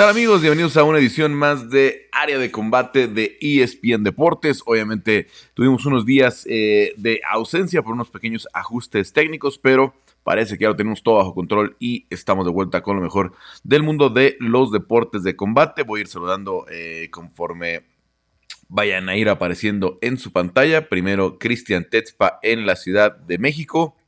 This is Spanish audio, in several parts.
tal amigos? Bienvenidos a una edición más de Área de Combate de ESPN Deportes. Obviamente tuvimos unos días eh, de ausencia por unos pequeños ajustes técnicos, pero parece que ya lo tenemos todo bajo control y estamos de vuelta con lo mejor del mundo de los deportes de combate. Voy a ir saludando eh, conforme vayan a ir apareciendo en su pantalla. Primero Cristian Tetzpa en la Ciudad de México.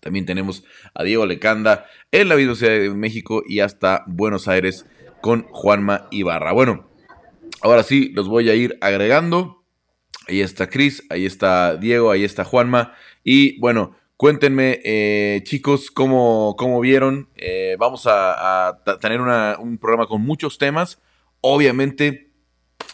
También tenemos a Diego Lecanda en la misma Ciudad de México y hasta Buenos Aires con Juanma Ibarra. Bueno, ahora sí, los voy a ir agregando. Ahí está Cris, ahí está Diego, ahí está Juanma. Y bueno, cuéntenme, eh, chicos, cómo, cómo vieron. Eh, vamos a, tener un programa con muchos temas. Obviamente,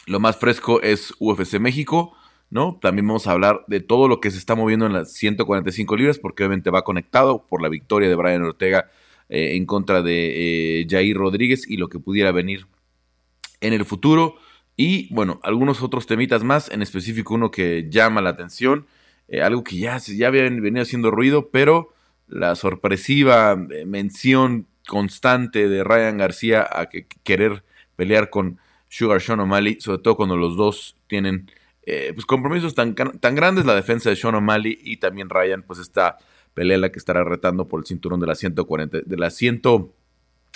lo más fresco es UFC México. ¿no? También vamos a hablar de todo lo que se está moviendo en las 145 libras, porque obviamente va conectado por la victoria de Brian Ortega eh, en contra de eh, Jair Rodríguez y lo que pudiera venir en el futuro. Y bueno, algunos otros temitas más, en específico uno que llama la atención, eh, algo que ya, ya había venido haciendo ruido, pero la sorpresiva mención constante de Ryan García a que, querer pelear con Sugar Sean O'Malley, sobre todo cuando los dos tienen pues compromisos tan, tan grandes, la defensa de Sean O'Malley y también Ryan, pues está pelea la que estará retando por el cinturón de la 140, de la 100,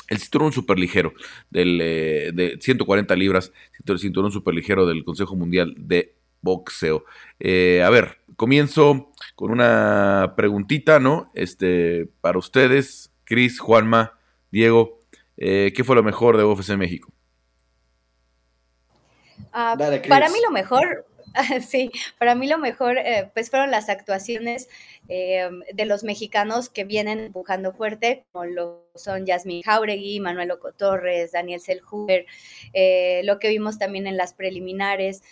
el cinturón superligero del, eh, de 140 libras, el cinturón superligero del Consejo Mundial de Boxeo. Eh, a ver, comienzo con una preguntita, ¿no? Este, para ustedes, Cris, Juanma, Diego, eh, ¿qué fue lo mejor de UFC México? Ah, para mí lo mejor Sí, para mí lo mejor eh, pues fueron las actuaciones eh, de los mexicanos que vienen empujando fuerte, como lo son Yasmin Jauregui, Manuel Oco Torres, Daniel Selhuber, eh, lo que vimos también en las preliminares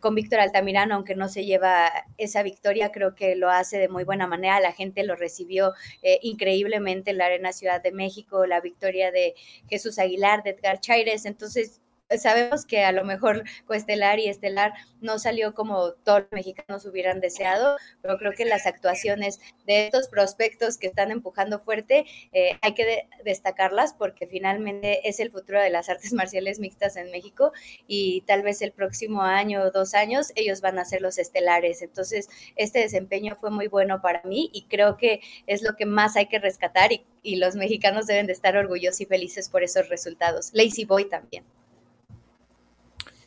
con Víctor Altamirano, aunque no se lleva esa victoria, creo que lo hace de muy buena manera, la gente lo recibió increíblemente en la Arena Ciudad de México, la victoria de Jesús Aguilar, de Edgar Chaires, entonces sabemos que a lo mejor Coestelar y Estelar no salió como todos los mexicanos hubieran deseado, pero creo que las actuaciones de estos prospectos que están empujando fuerte eh, hay que destacarlas porque finalmente es el futuro de las artes marciales mixtas en México y tal vez el próximo año o dos años ellos van a ser los estelares. Entonces, este desempeño fue muy bueno para mí y creo que es lo que más hay que rescatar y, y los mexicanos deben de estar orgullosos y felices por esos resultados. Lazy Boy también.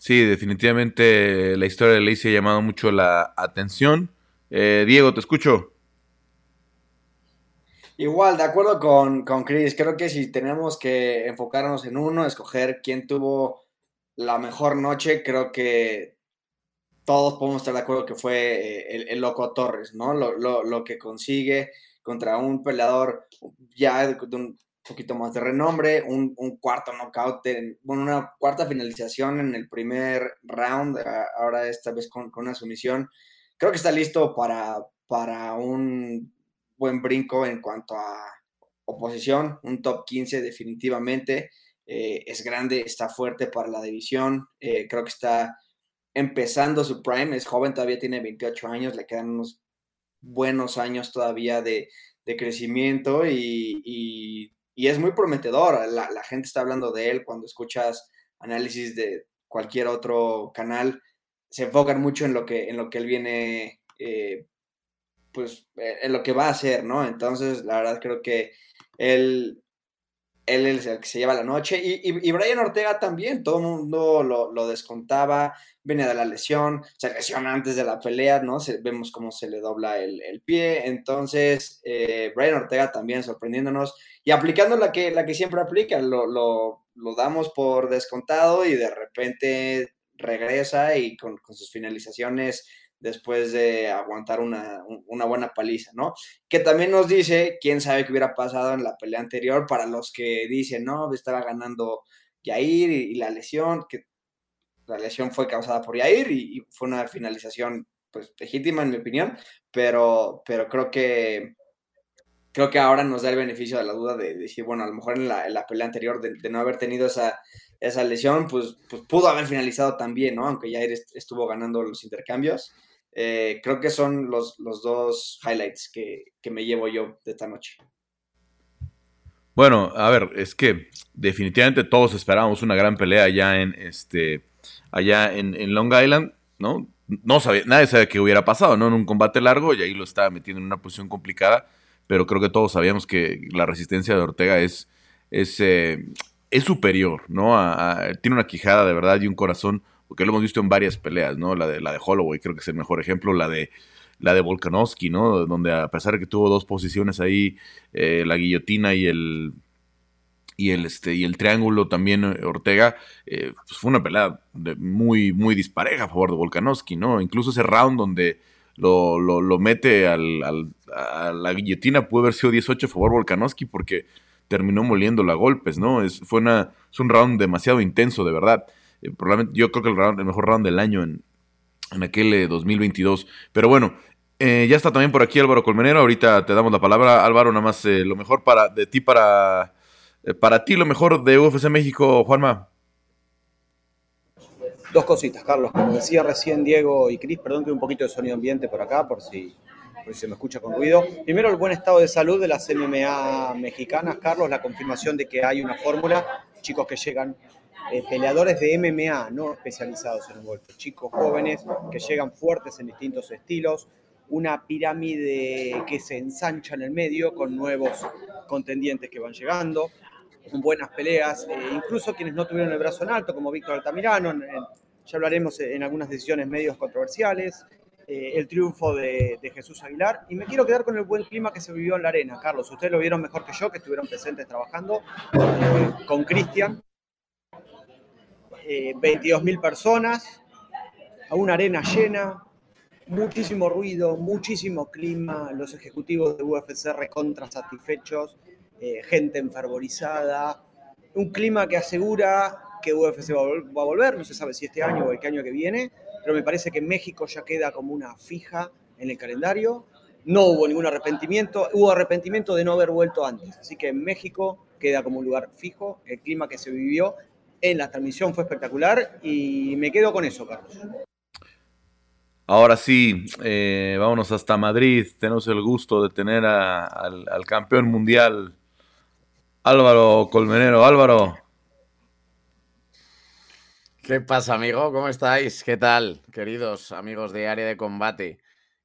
Sí, definitivamente la historia de Lacey ha llamado mucho la atención. Eh, Diego, te escucho. Igual, de acuerdo con, con Chris, creo que si tenemos que enfocarnos en uno, escoger quién tuvo la mejor noche, creo que todos podemos estar de acuerdo que fue eh, el, Loco Torres, ¿no? Lo, lo, que consigue contra un peleador ya de, un poquito más de renombre, un, cuarto knockout, bueno, una cuarta finalización en el primer round, ahora esta vez con, una sumisión. Creo que está listo para, para un buen brinco en cuanto a oposición, un top 15 definitivamente. Eh, es grande, está fuerte para la división, eh, creo que está empezando su prime, es joven, todavía tiene 28 años, le quedan unos buenos años todavía de, crecimiento y es muy prometedor. La, gente está hablando de él cuando escuchas análisis de cualquier otro canal. Se enfocan mucho en lo que, en lo que él viene, eh, pues, eh, en lo que va a hacer, ¿no? Entonces, la verdad creo que él él es el que se lleva la noche. Y, y, Brian Ortega también, todo el mundo lo, descontaba, venía de la lesión, se lesiona antes de la pelea, ¿no? vemos cómo se le dobla el, pie. Entonces, eh, Brian Ortega también sorprendiéndonos y aplicando la que, la que siempre aplica, lo, lo, damos por descontado y de repente regresa y con, con sus finalizaciones después de aguantar una, buena paliza, ¿no? Que también nos dice, quién sabe qué hubiera pasado en la pelea anterior para los que dicen, no, estaba ganando Yair y, la lesión, que la lesión fue causada por Yair y, fue una finalización, pues, legítima en mi opinión, pero, pero creo que creo que ahora nos da el beneficio de la duda de, decir, bueno, a lo mejor en la, pelea anterior de, no haber tenido esa, esa lesión, pues, pues pudo haber finalizado también, ¿no? Aunque Yair estuvo ganando los intercambios. Eh, creo que son los, los dos highlights que, me llevo yo de esta noche. Bueno, a ver, es que definitivamente todos esperábamos una gran pelea allá en este allá en, Long Island, ¿no? No sabía, nadie sabía qué hubiera pasado, ¿no? En un combate largo y ahí lo estaba metiendo en una posición complicada, pero creo que todos sabíamos que la resistencia de Ortega es, es, eh, es superior, ¿no? tiene una quijada de verdad y un corazón, porque lo hemos visto en varias peleas, ¿no? La de, la de Holloway creo que es el mejor ejemplo, la de la de Volkanovski, ¿no? Donde a pesar de que tuvo dos posiciones ahí, eh, la guillotina y el y el este y el triángulo también eh, Ortega eh, pues fue una pelea muy muy dispareja a favor de Volkanovski, ¿no? Incluso ese round donde lo, lo, mete al, a la guillotina pudo haber sido 18 a favor de Volkanovski porque terminó moliendo a golpes, ¿no? Es, fue una, es un round demasiado intenso, de verdad. Probablemente yo creo que el, mejor round del año en, en aquel 2022. Pero bueno, eh, ya está también por aquí Álvaro Colmenero. Ahorita te damos la palabra. Álvaro, nada más eh, lo mejor para de ti para, eh, para ti, lo mejor de UFC México, Juanma. Dos cositas, Carlos. Como decía recién Diego y Cris, perdón que un poquito de sonido ambiente por acá, por si, por si se me escucha con ruido. Primero, el buen estado de salud de las MMA mexicanas, Carlos, la confirmación de que hay una fórmula, chicos que llegan eh, peleadores de MMA, no especializados en el golpe, chicos jóvenes que llegan fuertes en distintos estilos, una pirámide que se ensancha en el medio con nuevos contendientes que van llegando, buenas peleas, eh, incluso quienes no tuvieron el brazo en alto, como Víctor Altamirano, ya hablaremos en algunas decisiones medios controversiales, eh, el triunfo de, Jesús Aguilar, y me quiero quedar con el buen clima que se vivió en la arena, Carlos, ustedes lo vieron mejor que yo, que estuvieron presentes trabajando con Cristian, 22.000 eh, personas, a una arena llena, muchísimo ruido, muchísimo clima, los ejecutivos de UFC recontra satisfechos, eh, gente enfervorizada, un clima que asegura que UFC va a volver, no se sabe si este año o el año que viene, pero me parece que México ya queda como una fija en el calendario. No hubo ningún arrepentimiento, hubo arrepentimiento de no haber vuelto antes, así que México queda como un lugar fijo, el clima que se vivió en la transmisión fue espectacular y me quedo con eso, Carlos. Ahora sí, eh, vámonos hasta Madrid. Tenemos el gusto de tener al, campeón mundial, Álvaro Colmenero. Álvaro. ¿Qué pasa, amigo? ¿Cómo estáis? ¿Qué tal, queridos amigos de Área de Combate?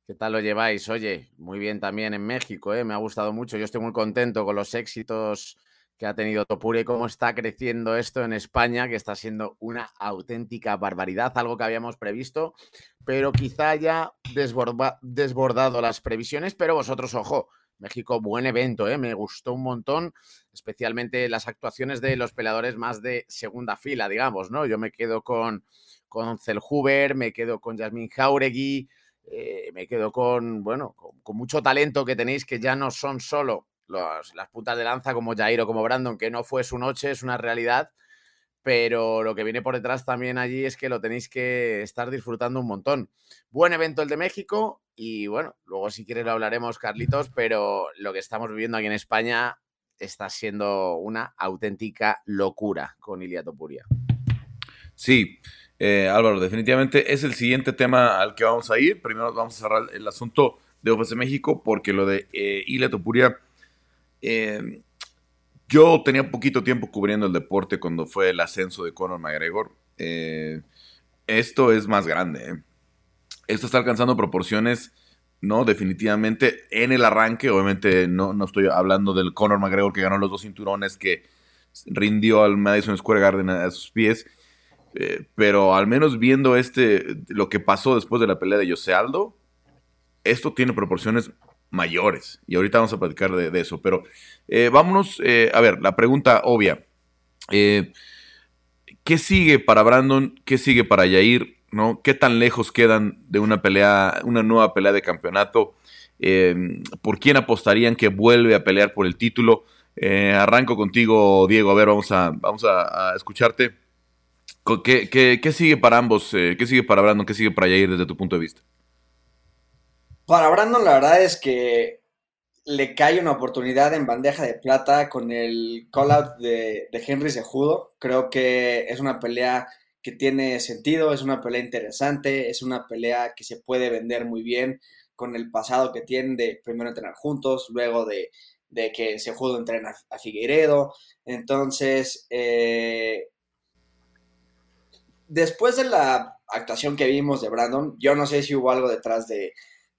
¿Qué tal lo lleváis? Oye, muy bien también en México, ¿eh? me ha gustado mucho. Yo estoy muy contento con los éxitos que ha tenido Topure y cómo está creciendo esto en España, que está siendo una auténtica barbaridad, algo que habíamos previsto, pero quizá ya desbordado las previsiones, pero vosotros, ojo, México, buen evento, ¿eh? me gustó un montón, especialmente las actuaciones de los peleadores más de segunda fila, digamos, ¿no? Yo me quedo con, con Huber, me quedo con Yasmin Jauregui, eh, me quedo con, bueno, con mucho talento que tenéis que ya no son solo las puntas de lanza como Jairo, como Brandon, que no fue su noche, es una realidad, pero lo que viene por detrás también allí es que lo tenéis que estar disfrutando un montón. Buen evento el de México y bueno, luego si quieres lo hablaremos, Carlitos, pero lo que estamos viviendo aquí en España está siendo una auténtica locura con Ilia Topuria. Sí, eh, Álvaro, definitivamente es el siguiente tema al que vamos a ir. Primero vamos a cerrar el asunto de OFC México porque lo de eh, Ilia Topuria eh, yo tenía poquito tiempo cubriendo el deporte cuando fue el ascenso de Conor McGregor. Eh, esto es más grande. ¿eh? Esto está alcanzando proporciones, ¿no? Definitivamente en el arranque. Obviamente no, no estoy hablando del Conor McGregor que ganó los dos cinturones, que rindió al Madison Square Garden a sus pies. pero al menos viendo este, lo que pasó después de la pelea de Jose Aldo, esto tiene proporciones mayores. Y ahorita vamos a platicar de, eso. Pero eh, vámonos, eh, a ver, la pregunta obvia. Eh, ¿Qué sigue para Brandon? ¿Qué sigue para Yair? ¿no? ¿Qué tan lejos quedan de una pelea, una nueva pelea de campeonato? ¿Por quién apostarían que vuelve a pelear por el título? arranco contigo, Diego. A ver, vamos a, vamos a, escucharte. ¿Qué, qué, sigue para ambos? ¿Qué sigue para Brandon? ¿Qué sigue para Yair desde tu punto de vista? Para Brandon, la verdad es que le cae una oportunidad en bandeja de plata con el call-out de, Henry Sejudo. Creo que es una pelea que tiene sentido, es una pelea interesante, es una pelea que se puede vender muy bien con el pasado que tienen de primero entrenar juntos, luego de, de que Sejudo entrena a Figueiredo. Entonces, eh, después de la actuación que vimos de Brandon, yo no sé si hubo algo detrás de,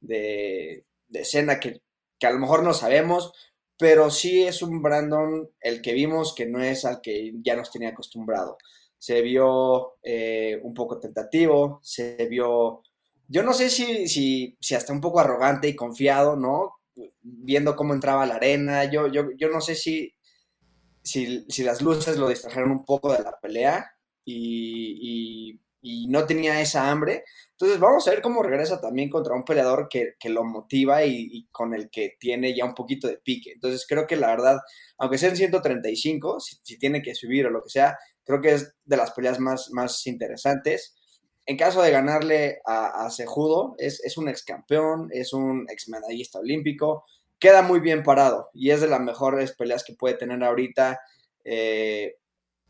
de, escena que, que, a lo mejor no sabemos, pero sí es un Brandon el que vimos que no es al que ya nos tenía acostumbrado. Se vio eh, un poco tentativo, se vio, yo no sé si, si, si, hasta un poco arrogante y confiado, ¿no? Viendo cómo entraba la arena, yo, yo, yo no sé si, si, si las luces lo distrajeron un poco de la pelea y, y no tenía esa hambre. Entonces vamos a ver cómo regresa también contra un peleador que, lo motiva y, con el que tiene ya un poquito de pique. Entonces creo que la verdad, aunque sean 135, si, tiene que subir o lo que sea, creo que es de las peleas más, más interesantes. En caso de ganarle a, a Sejudo, es, es un ex campeón, es un ex medallista olímpico, queda muy bien parado y es de las mejores peleas que puede tener ahorita. Eh,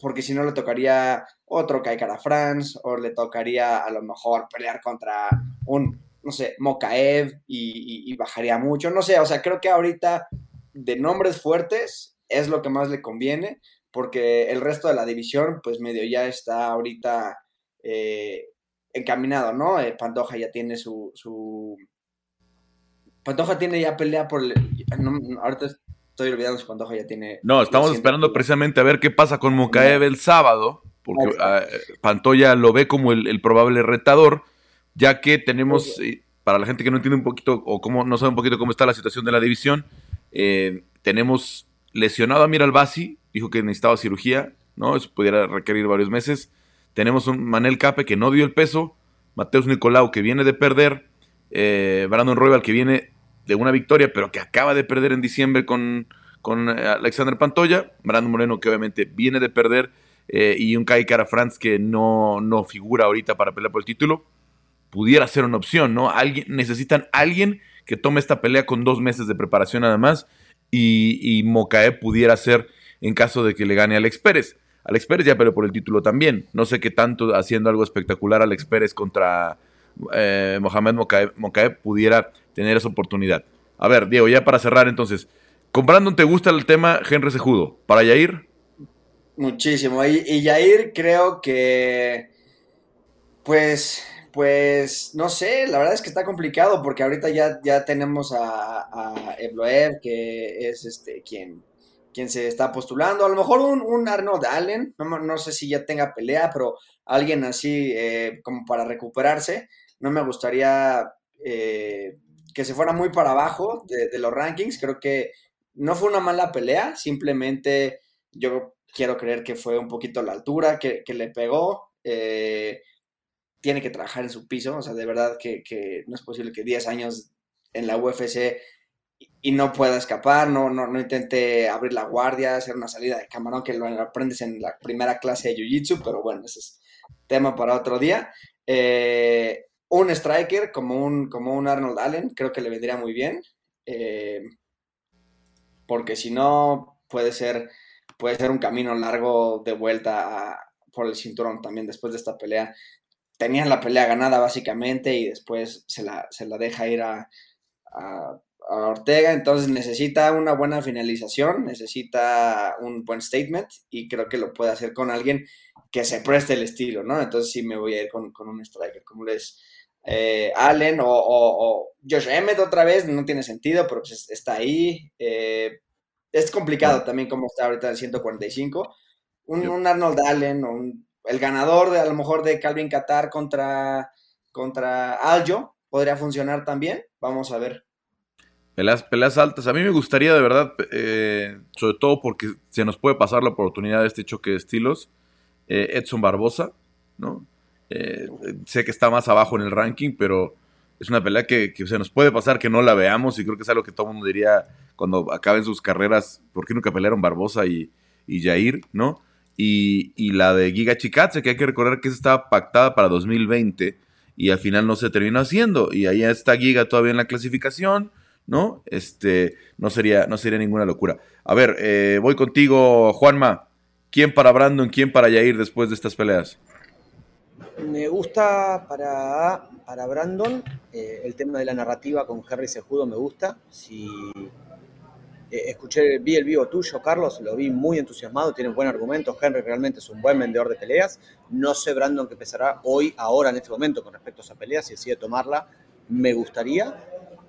porque si no le tocaría otro Kaikara France o le tocaría a lo mejor pelear contra un, no sé, Mokaev y, bajaría mucho, no sé, o sea, creo que ahorita de nombres fuertes es lo que más le conviene, porque el resto de la división, pues medio ya está ahorita eh, encaminado, ¿no? Eh, Pantoja ya tiene su, su... Pantoja tiene ya pelea por... ahorita Estoy olvidando si Pantoja ya tiene. No, estamos esperando precisamente a ver qué pasa con Mokaev el sábado, porque Pantoya lo ve como el, probable retador, ya que tenemos, eh, para la gente que no entiende un poquito o cómo, no sabe un poquito cómo está la situación de la división, eh, tenemos lesionado a Mira Albasi, dijo que necesitaba cirugía, ¿no? Eso pudiera requerir varios meses. Tenemos un Manel Cape que no dio el peso, Mateus Nicolau que viene de perder, eh, Brandon Royal que viene de una victoria, pero que acaba de perder en diciembre con, con eh, Alexander Pantoya, Brandon Moreno que obviamente viene de perder, eh, y un Kai Cara France que no, no figura ahorita para pelear por el título, pudiera ser una opción, ¿no? Alguien, necesitan alguien que tome esta pelea con dos meses de preparación nada más, y, y Mocae pudiera ser en caso de que le gane a Alex Pérez. Alex Pérez ya peleó por el título también. No sé qué tanto haciendo algo espectacular Alex Pérez contra eh, Mohamed Mokaev, pudiera tener esa oportunidad. A ver, Diego, ya para cerrar entonces, ¿con Brandon te gusta el tema Henry Sejudo? ¿Para Yair? Muchísimo. Y, y Yair creo que, pues, pues, no sé, la verdad es que está complicado porque ahorita ya, ya tenemos a, a Evloev, que es este quien, quien se está postulando. A lo mejor un, un Arnold Allen, no, no, sé si ya tenga pelea, pero alguien así eh, como para recuperarse no me gustaría eh, que se fuera muy para abajo de, los rankings. Creo que no fue una mala pelea, simplemente yo quiero creer que fue un poquito la altura que, le pegó. Eh, tiene que trabajar en su piso, o sea, de verdad que, no es posible que 10 años en la UFC y no pueda escapar, no, no, no intente abrir la guardia, hacer una salida de camarón que lo aprendes en la primera clase de Jiu-Jitsu, pero bueno, ese es tema para otro día. Eh, un striker como un, como un Arnold Allen, creo que le vendría muy bien. Eh, porque si no, puede ser, puede ser un camino largo de vuelta por el cinturón también después de esta pelea. Tenían la pelea ganada básicamente y después se la, deja ir a, a, Ortega. Entonces necesita una buena finalización, necesita un buen statement y creo que lo puede hacer con alguien que se preste el estilo, ¿no? Entonces sí me voy a ir con, con un striker, como les eh, Allen o, Josh Emmett otra vez, no tiene sentido, pero pues está ahí. Eh, es complicado también como está ahorita en 145. Un, Arnold Allen o el ganador de a lo mejor de Calvin Qatar contra, contra Aljo podría funcionar también. Vamos a ver. Peleas, peleas altas. A mí me gustaría de verdad, eh, sobre todo porque se nos puede pasar la oportunidad de este choque de estilos, Edson Barbosa, ¿no? Eh, sé que está más abajo en el ranking, pero es una pelea que, se nos puede pasar que no la veamos y creo que es algo que todo el mundo diría cuando acaben sus carreras, ¿por qué nunca pelearon Barbosa y, y Jair, no? Y, la de Giga Chikatse, que hay que recordar que estaba pactada para 2020 y al final no se terminó haciendo y ahí está Giga todavía en la clasificación, ¿no? Este, no sería, no sería ninguna locura. A ver, eh, voy contigo, Juanma. ¿Quién para Brandon, quién para Jair después de estas peleas? Me gusta para, para Brandon eh, el tema de la narrativa con Harry Sejudo, me gusta. Si Eh, escuché, vi el vivo tuyo, Carlos, lo vi muy entusiasmado, tiene buen argumento. Henry realmente es un buen vendedor de peleas. No sé, Brandon, qué empezará hoy, ahora, en este momento, con respecto a esa pelea, si decide tomarla, me gustaría.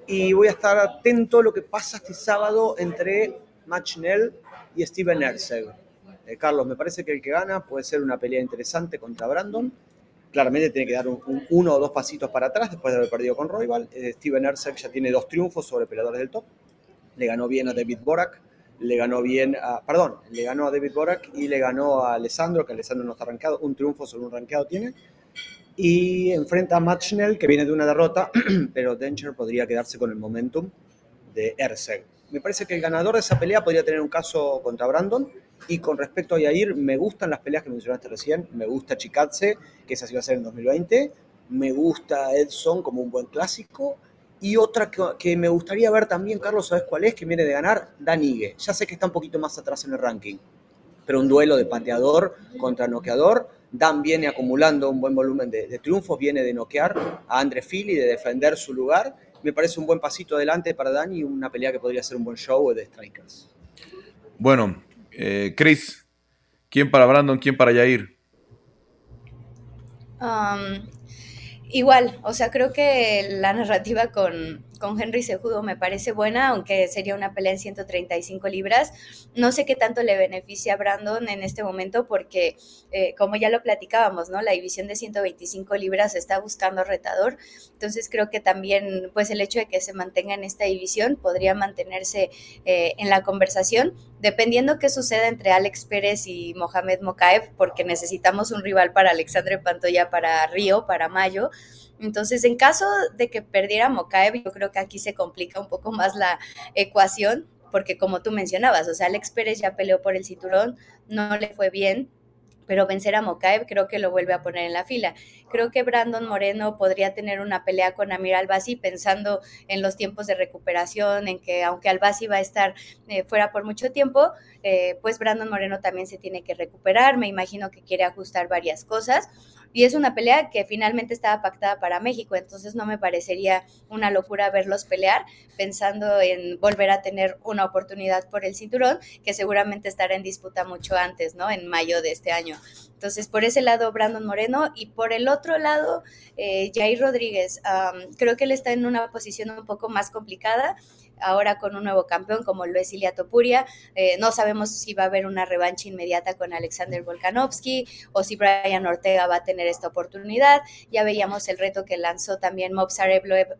Y voy a estar atento a lo que pasa este sábado entre Machnell y Steven Herzeg. Eh, Carlos, me parece que el que gana puede ser una pelea interesante contra Brandon. Claramente tiene que dar un, uno o dos pasitos para atrás después de haber perdido con Royal. Eh, Steven Herzeg ya tiene dos triunfos sobre peleadores del top le ganó bien a David Borak, le ganó bien a, perdón, le ganó a David Borak y le ganó a Alessandro, que Alessandro no está rankeado, un triunfo sobre un rankeado tiene. Y enfrenta a Matt Schnell, que viene de una derrota, pero Danger podría quedarse con el momentum de Erseg. Me parece que el ganador de esa pelea podría tener un caso contra Brandon. Y con respecto a Yair, me gustan las peleas que mencionaste recién. Me gusta Chikatse, que esa sí va a ser en 2020. Me gusta Edson como un buen clásico. Y otra que, me gustaría ver también, Carlos, ¿sabes cuál es? Que viene de ganar Danigue. Ya sé que está un poquito más atrás en el ranking, pero un duelo de pateador contra noqueador. Dan viene acumulando un buen volumen de, triunfos, viene de noquear a Andre Philly, de defender su lugar. Me parece un buen pasito adelante para Dan y una pelea que podría ser un buen show de strikers. Bueno, eh, Chris, ¿quién para Brandon, quién para Yair? Um, Igual, o sea, creo que la narrativa con, con Henry Sejudo me parece buena, aunque sería una pelea en 135 libras. No sé qué tanto le beneficia a Brandon en este momento porque, eh, como ya lo platicábamos, ¿no? La división de 125 libras está buscando retador. Entonces creo que también, pues el hecho de que se mantenga en esta división podría mantenerse eh, en la conversación, dependiendo qué suceda entre Alex Pérez y Mohamed Mokaev, porque necesitamos un rival para Alexandre Pantoya para Río, para Mayo. Entonces, en caso de que perdiera Mokaev, yo creo que aquí se complica un poco más la ecuación, porque como tú mencionabas, o sea, Alex Pérez ya peleó por el cinturón, no le fue bien, pero vencer a Mokaev creo que lo vuelve a poner en la fila. Creo que Brandon Moreno podría tener una pelea con Amir Albasi pensando en los tiempos de recuperación, en que aunque Albasi va a estar eh, fuera por mucho tiempo, eh, pues Brandon Moreno también se tiene que recuperar. Me imagino que quiere ajustar varias cosas. Y es una pelea que finalmente estaba pactada para México, entonces no me parecería una locura verlos pelear pensando en volver a tener una oportunidad por el cinturón, que seguramente estará en disputa mucho antes, ¿no? En mayo de este año. Entonces, por ese lado, Brandon Moreno y por el otro lado, eh, Jair Rodríguez. creo que él está en una posición un poco más complicada ahora con un nuevo campeón como lo es Ilia Topuria. Eh, no sabemos si va a haber una revancha inmediata con Alexander Volkanovski o si Brian Ortega va a tener esta oportunidad. Ya veíamos el reto que lanzó también Mob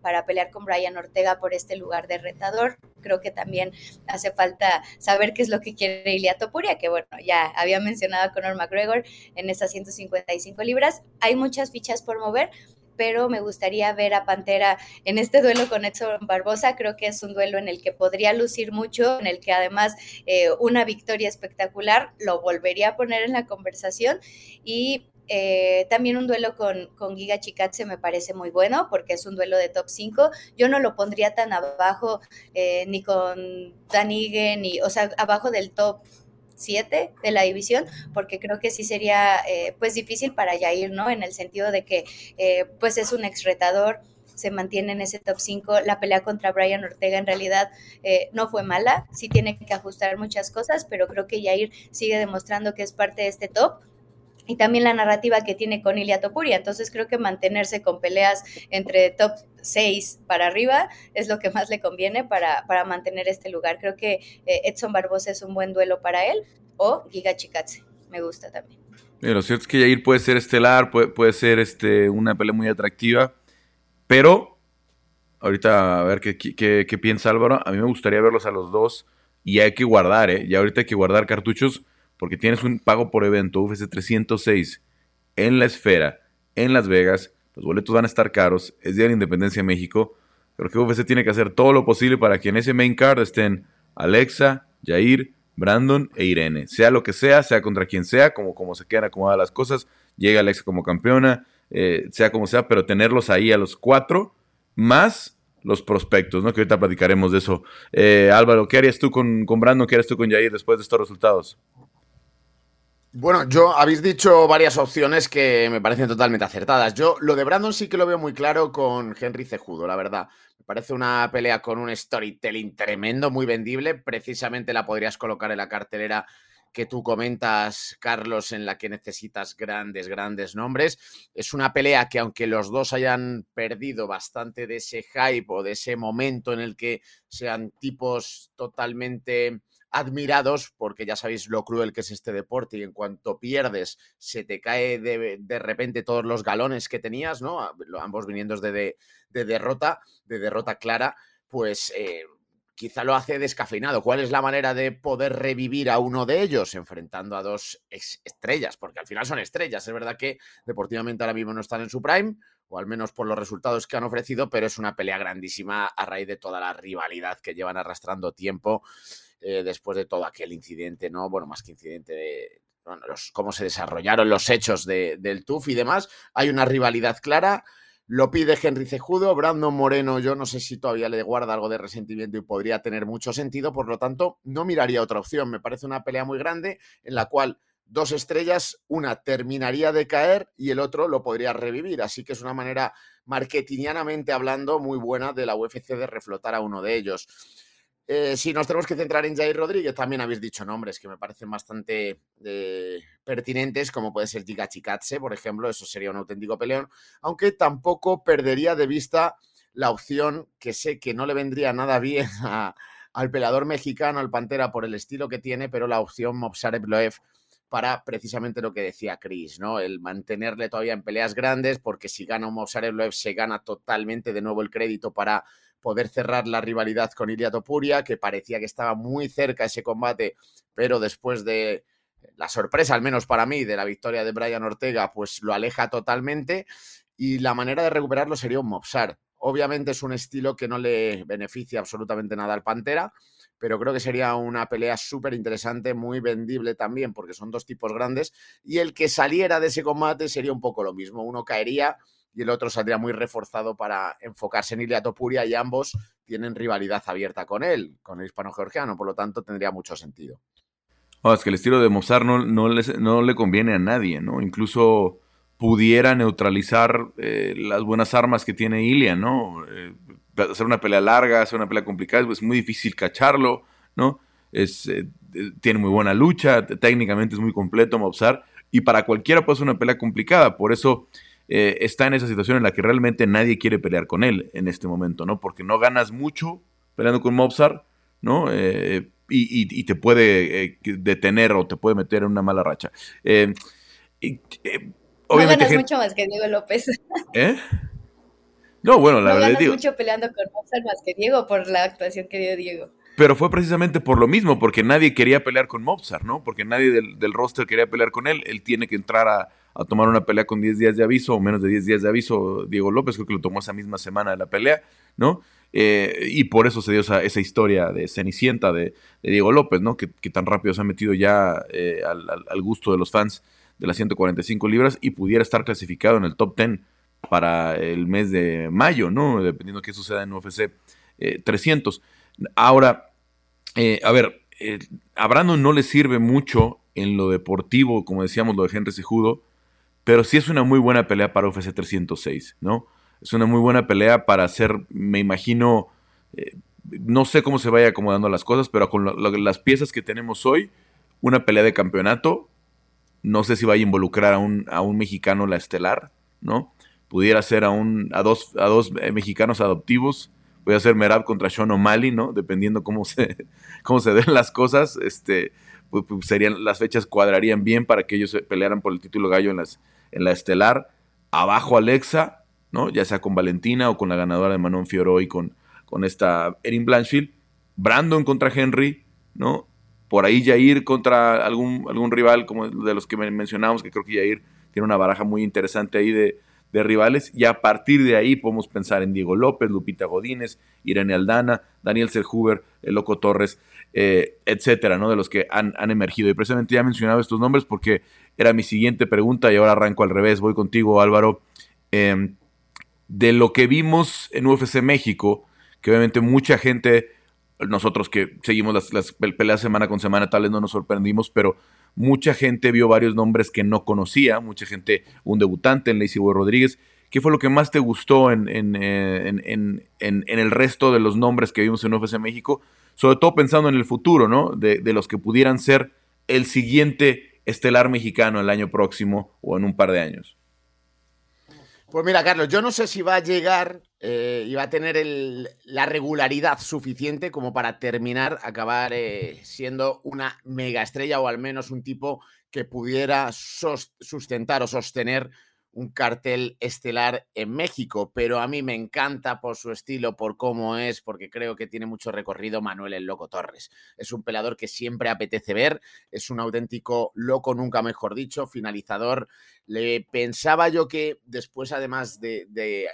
para pelear con Brian Ortega por este lugar de retador. Creo que también hace falta saber qué es lo que quiere Ilia Topuria, que bueno, ya había mencionado a Conor McGregor en esas 155 libras. Hay muchas fichas por mover, pero me gustaría ver a Pantera en este duelo con Edson Barbosa. Creo que es un duelo en el que podría lucir mucho, en el que además eh, una victoria espectacular lo volvería a poner en la conversación y eh, también un duelo con, con Giga Chikatse me parece muy bueno porque es un duelo de top 5. Yo no lo pondría tan abajo eh, ni con Danigue, ni, o sea, abajo del top 7 de la división, porque creo que sí sería eh, pues difícil para Jair, ¿no? En el sentido de que eh, pues es un ex retador, se mantiene en ese top 5. La pelea contra Brian Ortega en realidad eh, no fue mala, sí tiene que ajustar muchas cosas, pero creo que Jair sigue demostrando que es parte de este top y también la narrativa que tiene con Ilia Topuria. Entonces creo que mantenerse con peleas entre top 6 para arriba es lo que más le conviene para, para mantener este lugar. Creo que eh, Edson Barbosa es un buen duelo para él o Giga Chikatse. Me gusta también. lo cierto es que Yair puede ser estelar, puede, puede ser este, una pelea muy atractiva, pero ahorita a ver qué, qué, qué piensa Álvaro. A mí me gustaría verlos a los dos y hay que guardar, ¿eh? Y ahorita hay que guardar cartuchos porque tienes un pago por evento UFC 306 en la esfera, en Las Vegas, los boletos van a estar caros, es Día de la Independencia de México, pero que UFC tiene que hacer todo lo posible para que en ese main card estén Alexa, Jair, Brandon e Irene, sea lo que sea, sea contra quien sea, como, como se quedan acomodadas las cosas, llega Alexa como campeona, eh, sea como sea, pero tenerlos ahí a los cuatro, más los prospectos, ¿no? Que ahorita platicaremos de eso. Eh, Álvaro, ¿qué harías tú con Brandon? ¿Qué harías tú con Jair después de estos resultados? Bueno, yo habéis dicho varias opciones que me parecen totalmente acertadas. Yo lo de Brandon sí que lo veo muy claro con Henry Cejudo, la verdad. Me parece una pelea con un storytelling tremendo, muy vendible. Precisamente la podrías colocar en la cartelera que tú comentas, Carlos, en la que necesitas grandes, grandes nombres. Es una pelea que aunque los dos hayan perdido bastante de ese hype o de ese momento en el que sean tipos totalmente admirados, porque ya sabéis lo cruel que es este deporte y en cuanto pierdes se te cae de, repente todos los galones que tenías, ¿no? Ambos viniendo de, de derrota, de derrota clara, pues eh, quizá lo hace descafeinado. ¿Cuál es la manera de poder revivir a uno de ellos? Enfrentando a dos estrellas, porque al final son estrellas. Es verdad que deportivamente ahora mismo no están en su prime, o al menos por los resultados que han ofrecido, pero es una pelea grandísima a raíz de toda la rivalidad que llevan arrastrando tiempo eh, después de todo aquel incidente, ¿no? Bueno, más que incidente de, cómo se desarrollaron los hechos del TUF y demás. Hay una rivalidad clara. Lo pide Henry Cejudo, Brandon Moreno, yo no sé si todavía le guarda algo de resentimiento y podría tener mucho sentido, por lo tanto, no miraría otra opción. Me parece una pelea muy grande en la cual dos estrellas, una terminaría de caer y el otro lo podría revivir. Así que es una manera marketingianamente hablando muy buena de la UFC de reflotar a uno de ellos. Eh, si nos tenemos que centrar en Jair Rodríguez, también habéis dicho nombres que me parecen bastante eh, pertinentes, como puede ser Giga por ejemplo, eso sería un auténtico peleón, aunque tampoco perdería de vista la opción que sé que no le vendría nada bien al peleador mexicano, al Pantera, por el estilo que tiene, pero la opción Mobsar Bloev para precisamente lo que decía Chris, ¿no? El mantenerle todavía en peleas grandes, porque si gana un se gana totalmente de nuevo el crédito para poder cerrar la rivalidad con Ilia Topuria, que parecía que estaba muy cerca ese combate, pero después de la sorpresa, al menos para mí, de la victoria de Brian Ortega, pues lo aleja totalmente y la manera de recuperarlo sería un Mopsar. Obviamente es un estilo que no le beneficia absolutamente nada al Pantera, pero creo que sería una pelea súper interesante, muy vendible también, porque son dos tipos grandes, y el que saliera de ese combate sería un poco lo mismo. Uno caería y el otro saldría muy reforzado para enfocarse en Ilia Topuria y ambos tienen rivalidad abierta con él, con el hispano-georgiano, por lo tanto tendría mucho sentido. es que el estilo de Mozart no, no, le conviene a nadie, ¿no? Incluso pudiera neutralizar eh, las buenas armas que tiene Ilia, ¿no? Eh, hacer una pelea larga, hacer una pelea complicada, es muy difícil cacharlo, ¿no? Es, eh, tiene muy buena lucha, técnicamente es muy completo Mozart, y para cualquiera puede ser una pelea complicada, por eso eh, está en esa situación en la que realmente nadie quiere pelear con él en este momento, ¿no? Porque no ganas mucho peleando con Mobsar, ¿no? Eh, y, te puede eh, detener o te puede meter en una mala racha. Y, no ganas mucho más que Diego López. ¿Eh? No, bueno, la no verdad. Ganas mucho peleando con Mobsar más que Diego por la actuación que dio Diego. Pero fue precisamente por lo mismo, porque nadie quería pelear con Mobsar, ¿no? Porque nadie del, del roster quería pelear con él. Él tiene que entrar a, a tomar una pelea con 10 días de aviso o menos de 10 días de aviso. Diego López creo que lo tomó esa misma semana de la pelea, ¿no? Eh, y por eso se dio esa, historia de Cenicienta de, Diego López, ¿no? Que, tan rápido se ha metido ya eh, al, gusto de los fans de las 145 libras y pudiera estar clasificado en el top 10 para el mes de mayo, ¿no? Dependiendo de qué suceda en UFC 300. Eh, Ahora, a ver, a Brandon no le sirve mucho en lo deportivo, como decíamos, lo de Henry Sejudo, pero sí es una muy buena pelea para UFC 306, ¿no? Es una muy buena pelea para hacer, me imagino, eh, no sé cómo se vaya acomodando las cosas, pero con las piezas que tenemos hoy, una pelea de campeonato, no sé si vaya a involucrar a un, a un mexicano la estelar, ¿no? Pudiera ser a, un, a, dos, a dos eh, mexicanos adoptivos, voy a hacer Merab contra Sean O'Malley, ¿no? Dependiendo cómo se, cómo se den las cosas, este, pues, pues, serían, las fechas cuadrarían bien para que ellos pelearan por el título gallo en las en la estelar, abajo Alexa, ¿no? Ya sea con Valentina o con la ganadora de Manon Fioró y con, con esta Erin Blanchfield, Brandon contra Henry, ¿no? Por ahí Jair contra algún, algún rival como de los que mencionamos, que creo que Jair tiene una baraja muy interesante ahí de, de rivales, y a partir de ahí podemos pensar en Diego López, Lupita Godínez, Irene Aldana, Daniel Serhuber, el Loco Torres, eh, etcétera, ¿no? De los que han, han, emergido. Y precisamente ya he mencionado estos nombres porque era mi siguiente pregunta y ahora arranco al revés. Voy contigo, Álvaro. Em, de lo que vimos en UFC México, que obviamente mucha gente, nosotros que seguimos las, las peleas semana con semana, tal vez no nos sorprendimos, pero mucha gente vio varios nombres que no conocía, mucha gente, un debutante en Lacey Boy Rodríguez. ¿Qué fue lo que más te gustó en, en, en, en, el resto de los nombres que vimos en UFC México? Sobre todo pensando en el futuro, ¿no? De, de los que pudieran ser el siguiente estelar mexicano el año próximo o en un par de años. Pues mira, Carlos, yo no sé si va a llegar eh, y va a tener la regularidad suficiente como para terminar, acabar eh, siendo una mega estrella o al menos un tipo que pudiera sustentar o sostener un cartel estelar en México, pero a mí me encanta por su estilo, por cómo es, porque creo que tiene mucho recorrido Manuel el Loco Torres. Es un pelador que siempre apetece ver, es un auténtico loco, nunca mejor dicho, finalizador. Le pensaba yo que después, además de,